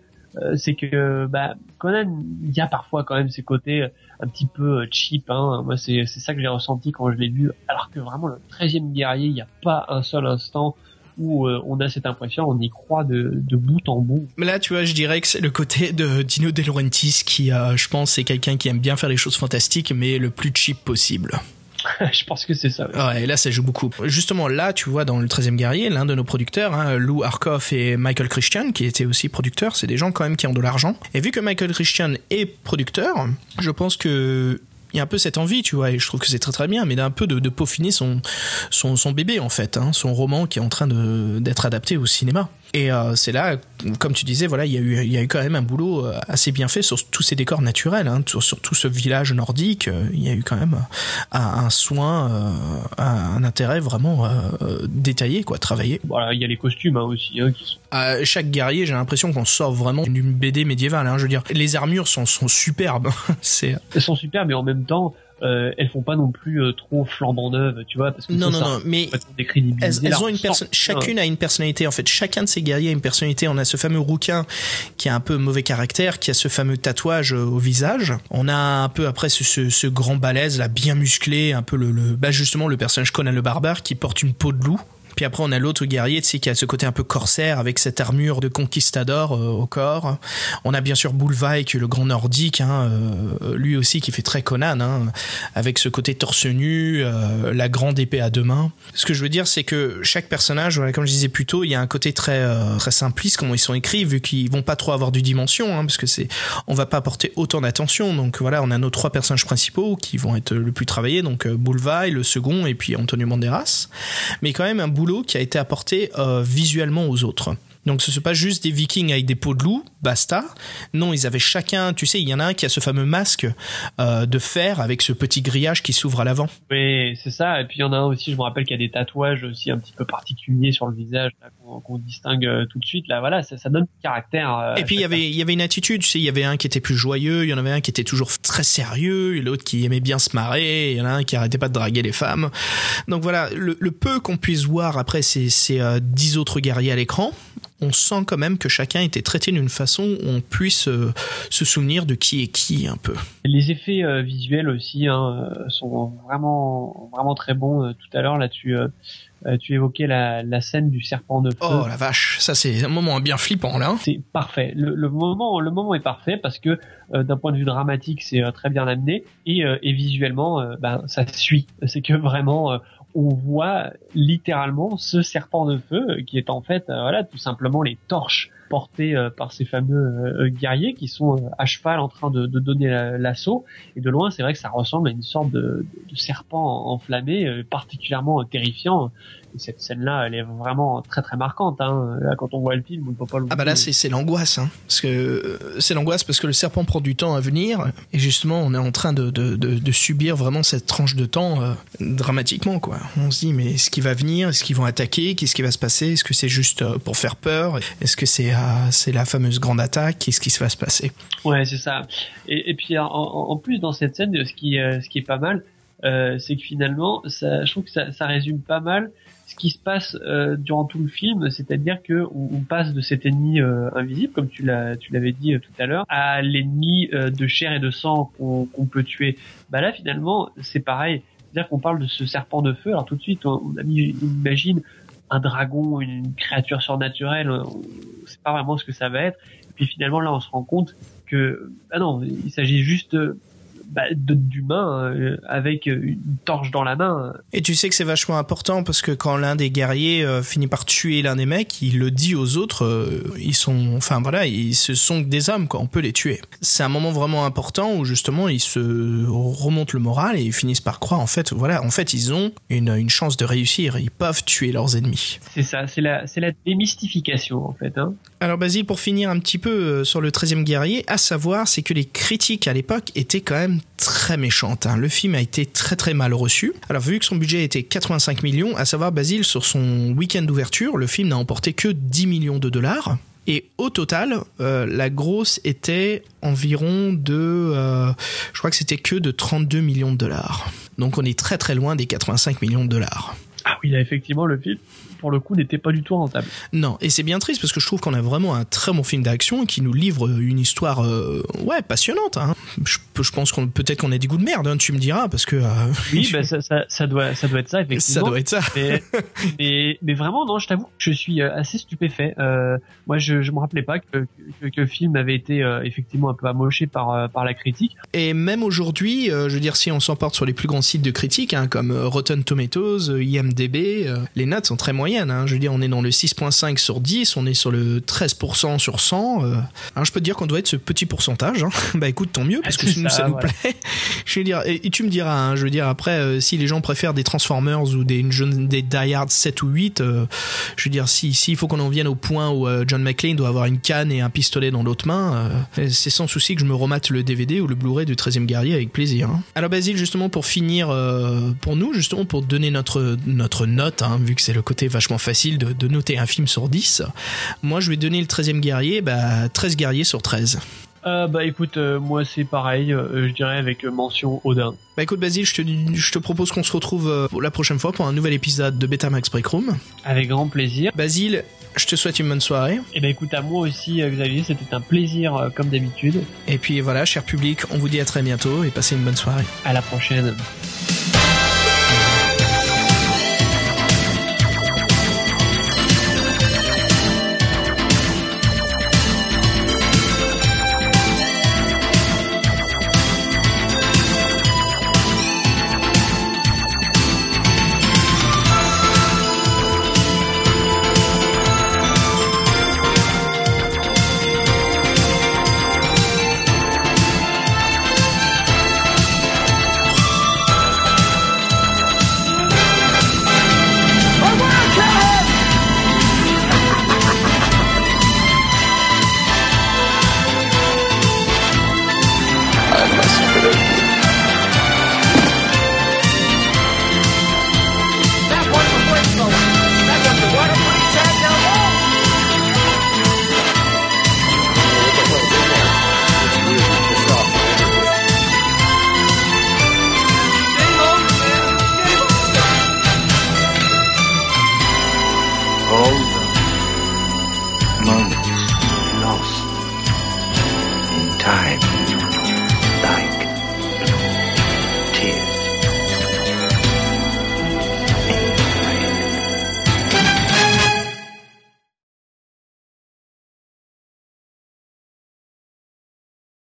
c'est que bah, Conan, il y a parfois quand même ces côtés euh, un petit peu euh, cheap. Hein. Moi, c'est c'est ça que j'ai ressenti quand je l'ai vu. Alors que vraiment, le 13e guerrier, il n'y a pas un seul instant où euh, on a cette impression, on y croit de, de bout en bout. Mais là, tu vois, je dirais que c'est le côté de Dino De Laurentiis qui, euh, je pense, c'est quelqu'un qui aime bien faire les choses fantastiques, mais le plus cheap possible. je pense que c'est ça. ouais. Et là, ça joue beaucoup. Justement, là, tu vois, dans le 13e guerrier, l'un de nos producteurs, hein, Lou Arkoff et Michael Christian, qui étaient aussi producteurs, c'est des gens quand même qui ont de l'argent. Et vu que Michael Christian est producteur, je pense que il y a un peu cette envie, tu vois, et je trouve que c'est très très bien, mais d'un peu de, peaufiner son, son, bébé, en fait, hein, son roman qui est en train d'être adapté au cinéma. Et euh, c'est là, comme tu disais, voilà, il y, a eu, il y a eu quand même un boulot euh, assez bien fait sur tous ces décors naturels, hein, sur, sur tout ce village nordique. euh, Il y a eu quand même euh, un, un soin, euh, un, un intérêt vraiment euh, euh, détaillé, quoi, travaillé. Voilà, il y a les costumes hein, aussi hein, qui sont À chaque guerrier, j'ai l'impression qu'on sort vraiment d'une BD médiévale. Hein, je veux dire, les armures sont, sont superbes. c'est elles sont super, mais en même temps, euh, elles font pas non plus euh, trop flambant neuves, tu vois, parce que non, ça, non, non, mais elles, elles ont on une personne, chacune a une personnalité en fait. Chacun de ces guerriers a une personnalité. On a ce fameux rouquin qui a un peu mauvais caractère, qui a ce fameux tatouage euh, au visage. On a un peu après ce, ce, ce grand balèze là, bien musclé, un peu le, le bah justement le personnage Conan le barbare qui porte une peau de loup. Puis après, on a l'autre guerrier, tu qui a ce côté un peu corsaire avec cette armure de conquistador euh, au corps. On a bien sûr Boulvaï, qui est le grand nordique, hein, euh, lui aussi qui fait très Conan, hein, avec ce côté torse nu, euh, la grande épée à deux mains. Ce que je veux dire, c'est que chaque personnage, comme je disais plus tôt, il y a un côté très très simpliste comment ils sont écrits, vu qu'ils vont pas trop avoir du dimension, hein, parce que c'est, on va pas apporter autant d'attention. Donc voilà, on a nos trois personnages principaux qui vont être le plus travaillés, donc Boulvaï, le second, et puis Antonio Banderas. Mais quand même un qui a été apporté euh, visuellement aux autres. Donc ce n'est pas juste des vikings avec des peaux de loup, basta. Non, ils avaient chacun, tu sais, il y en a un qui a ce fameux masque euh, de fer avec ce petit grillage qui s'ouvre à l'avant. Oui, c'est ça. Et puis il y en a un aussi, je me rappelle qu'il y a des tatouages aussi un petit peu particuliers sur le visage qu'on distingue euh, tout de suite. Là, voilà, ça, ça donne du caractère. euh, Et puis il y avait il y avait une attitude, tu sais, il y avait un qui était plus joyeux, il y en avait un qui était toujours très sérieux, et l'autre qui aimait bien se marrer, il y en a un qui arrêtait pas de draguer les femmes. Donc voilà, le, le peu qu'on puisse voir après ces ces euh, dix autres guerriers à l'écran, on sent quand même que chacun était traité d'une façon où on puisse euh, se souvenir de qui est qui un peu. Les effets euh, visuels aussi hein, sont vraiment vraiment très bons. Euh, tout à l'heure, là, tu euh, tu évoquais la, la scène du serpent de feu. Oh la vache, ça c'est un moment bien flippant là. C'est parfait. Le, le moment, le moment est parfait parce que euh, d'un point de vue dramatique, c'est euh, très bien amené et, euh, et visuellement, euh, ben ça suit. C'est que vraiment, euh, on voit littéralement ce serpent de feu qui est en fait, voilà, tout simplement les torches portées euh, par ces fameux euh, guerriers qui sont euh, à cheval en train de, de donner la- l'assaut. Et de loin, c'est vrai que ça ressemble à une sorte de, de- serpent enflammé, euh, particulièrement euh, terrifiant. Et cette scène-là, elle est vraiment très très marquante. Hein. Là, quand on voit le film, on ne peut pas le Ah bah là c'est l'angoisse hein. parce que euh, c'est l'angoisse parce que le serpent prend du temps à venir et justement on est en train de de, de, de subir vraiment cette tranche de temps euh, dramatiquement quoi. On se dit mais est-ce qu'il va venir, est-ce qu'ils vont attaquer, qu'est-ce qui va se passer, est-ce que c'est juste euh, pour faire peur, est-ce que c'est euh, c'est la fameuse grande attaque, qu'est-ce qui se va se passer? Ouais, c'est ça. Et, et puis en, en- en plus dans cette scène, ce qui, euh, ce qui est pas mal, euh, c'est que finalement, ça, je trouve que ça, ça résume pas mal ce qui se passe euh, durant tout le film, c'est-à-dire que on, passe de cet ennemi euh, invisible, comme tu l'as, tu l'avais dit euh, tout à l'heure, à l'ennemi euh, de chair et de sang qu'on peut tuer. Bah là, finalement, c'est pareil. C'est-à-dire qu'on parle de ce serpent de feu. Alors tout de suite, on, on imagine un dragon, une créature surnaturelle. On sait pas vraiment ce que ça va être. Et puis finalement, là, on se rend compte que, ah non, il s'agit juste bah, d'humains euh, avec une torche dans la main. Et tu sais que c'est vachement important parce que quand l'un des guerriers euh, finit par tuer l'un des mecs, il le dit aux autres, euh, ils sont, enfin voilà, ils se sont que des hommes, quoi, on peut les tuer. C'est un moment vraiment important où justement ils se remontent le moral et ils finissent par croire, en fait, voilà, en fait ils ont une, une chance de réussir, ils peuvent tuer leurs ennemis. C'est ça, c'est la, c'est la démystification en fait. Hein. Alors Basile, pour finir un petit peu euh, sur le 13e guerrier, à savoir, c'est que les critiques à l'époque étaient quand même très méchantes. hein. Le film a été très très mal reçu. Alors vu que son budget était 85 millions, à savoir Basile, sur son week-end d'ouverture, le film n'a emporté que 10 millions de dollars. Et au total, euh, la grosse était environ de, euh, je crois que c'était que de 32 millions de dollars. Donc on est très très loin des 85 millions de dollars. Ah oui, effectivement le film, pour le coup, n'était pas du tout rentable. Non, et c'est bien triste parce que je trouve qu'on a vraiment un très bon film d'action qui nous livre une histoire, euh, ouais, passionnante. Hein. Je, je pense qu'on peut-être qu'on a des goûts de merde, hein, tu me diras, parce que euh, Oui, bah, ça, ça, ça doit, ça doit être ça ça effectivement. doit être ça. mais, mais, mais vraiment, non, je t'avoue, que je suis euh, assez stupéfait. Euh, moi, je, je me rappelais pas que, que, que le film avait été euh, effectivement un peu amoché par, euh, par la critique. Et même aujourd'hui, euh, je veux dire, si on s'emporte sur les plus grands sites de critiques, hein, comme euh, Rotten Tomatoes, euh, IMDb, euh, les notes sont très moyennes. Hein. Je veux dire, on est dans le 6.5 sur 10, on est sur le 13% sur 100. euh. Alors je peux te dire qu'on doit être ce petit pourcentage. Hein. bah écoute, tant mieux, parce Ah, que nous, ça, ça, nous plaît. je veux dire, et, et tu me diras, hein, je veux dire, après, euh, si les gens préfèrent des Transformers ou des, des Die Hard 7 ou 8, euh, je veux dire, si s'il faut qu'on en vienne au point où John McClane doit avoir une canne et un pistolet dans l'autre main, c'est sans souci que je me remate le DVD ou le Blu-ray du 13e guerrier avec plaisir. Alors Basile, justement pour finir, pour nous, justement pour donner notre, notre note, vu que c'est le côté vachement facile de, de noter un film sur 10, moi je vais donner le 13e guerrier, bah 13 guerriers sur 13. Euh, bah écoute, euh, moi c'est pareil, euh, je dirais avec mention Odin. Bah écoute Basile, je te, je te propose qu'on se retrouve la prochaine fois pour un nouvel épisode de Betamax Break Room. Avec grand plaisir. Basile, je te souhaite une bonne soirée. Et ben écoute, à moi aussi, Xavier, c'était un plaisir comme d'habitude. Et puis voilà, cher public, on vous dit à très bientôt et passez une bonne soirée. À la prochaine.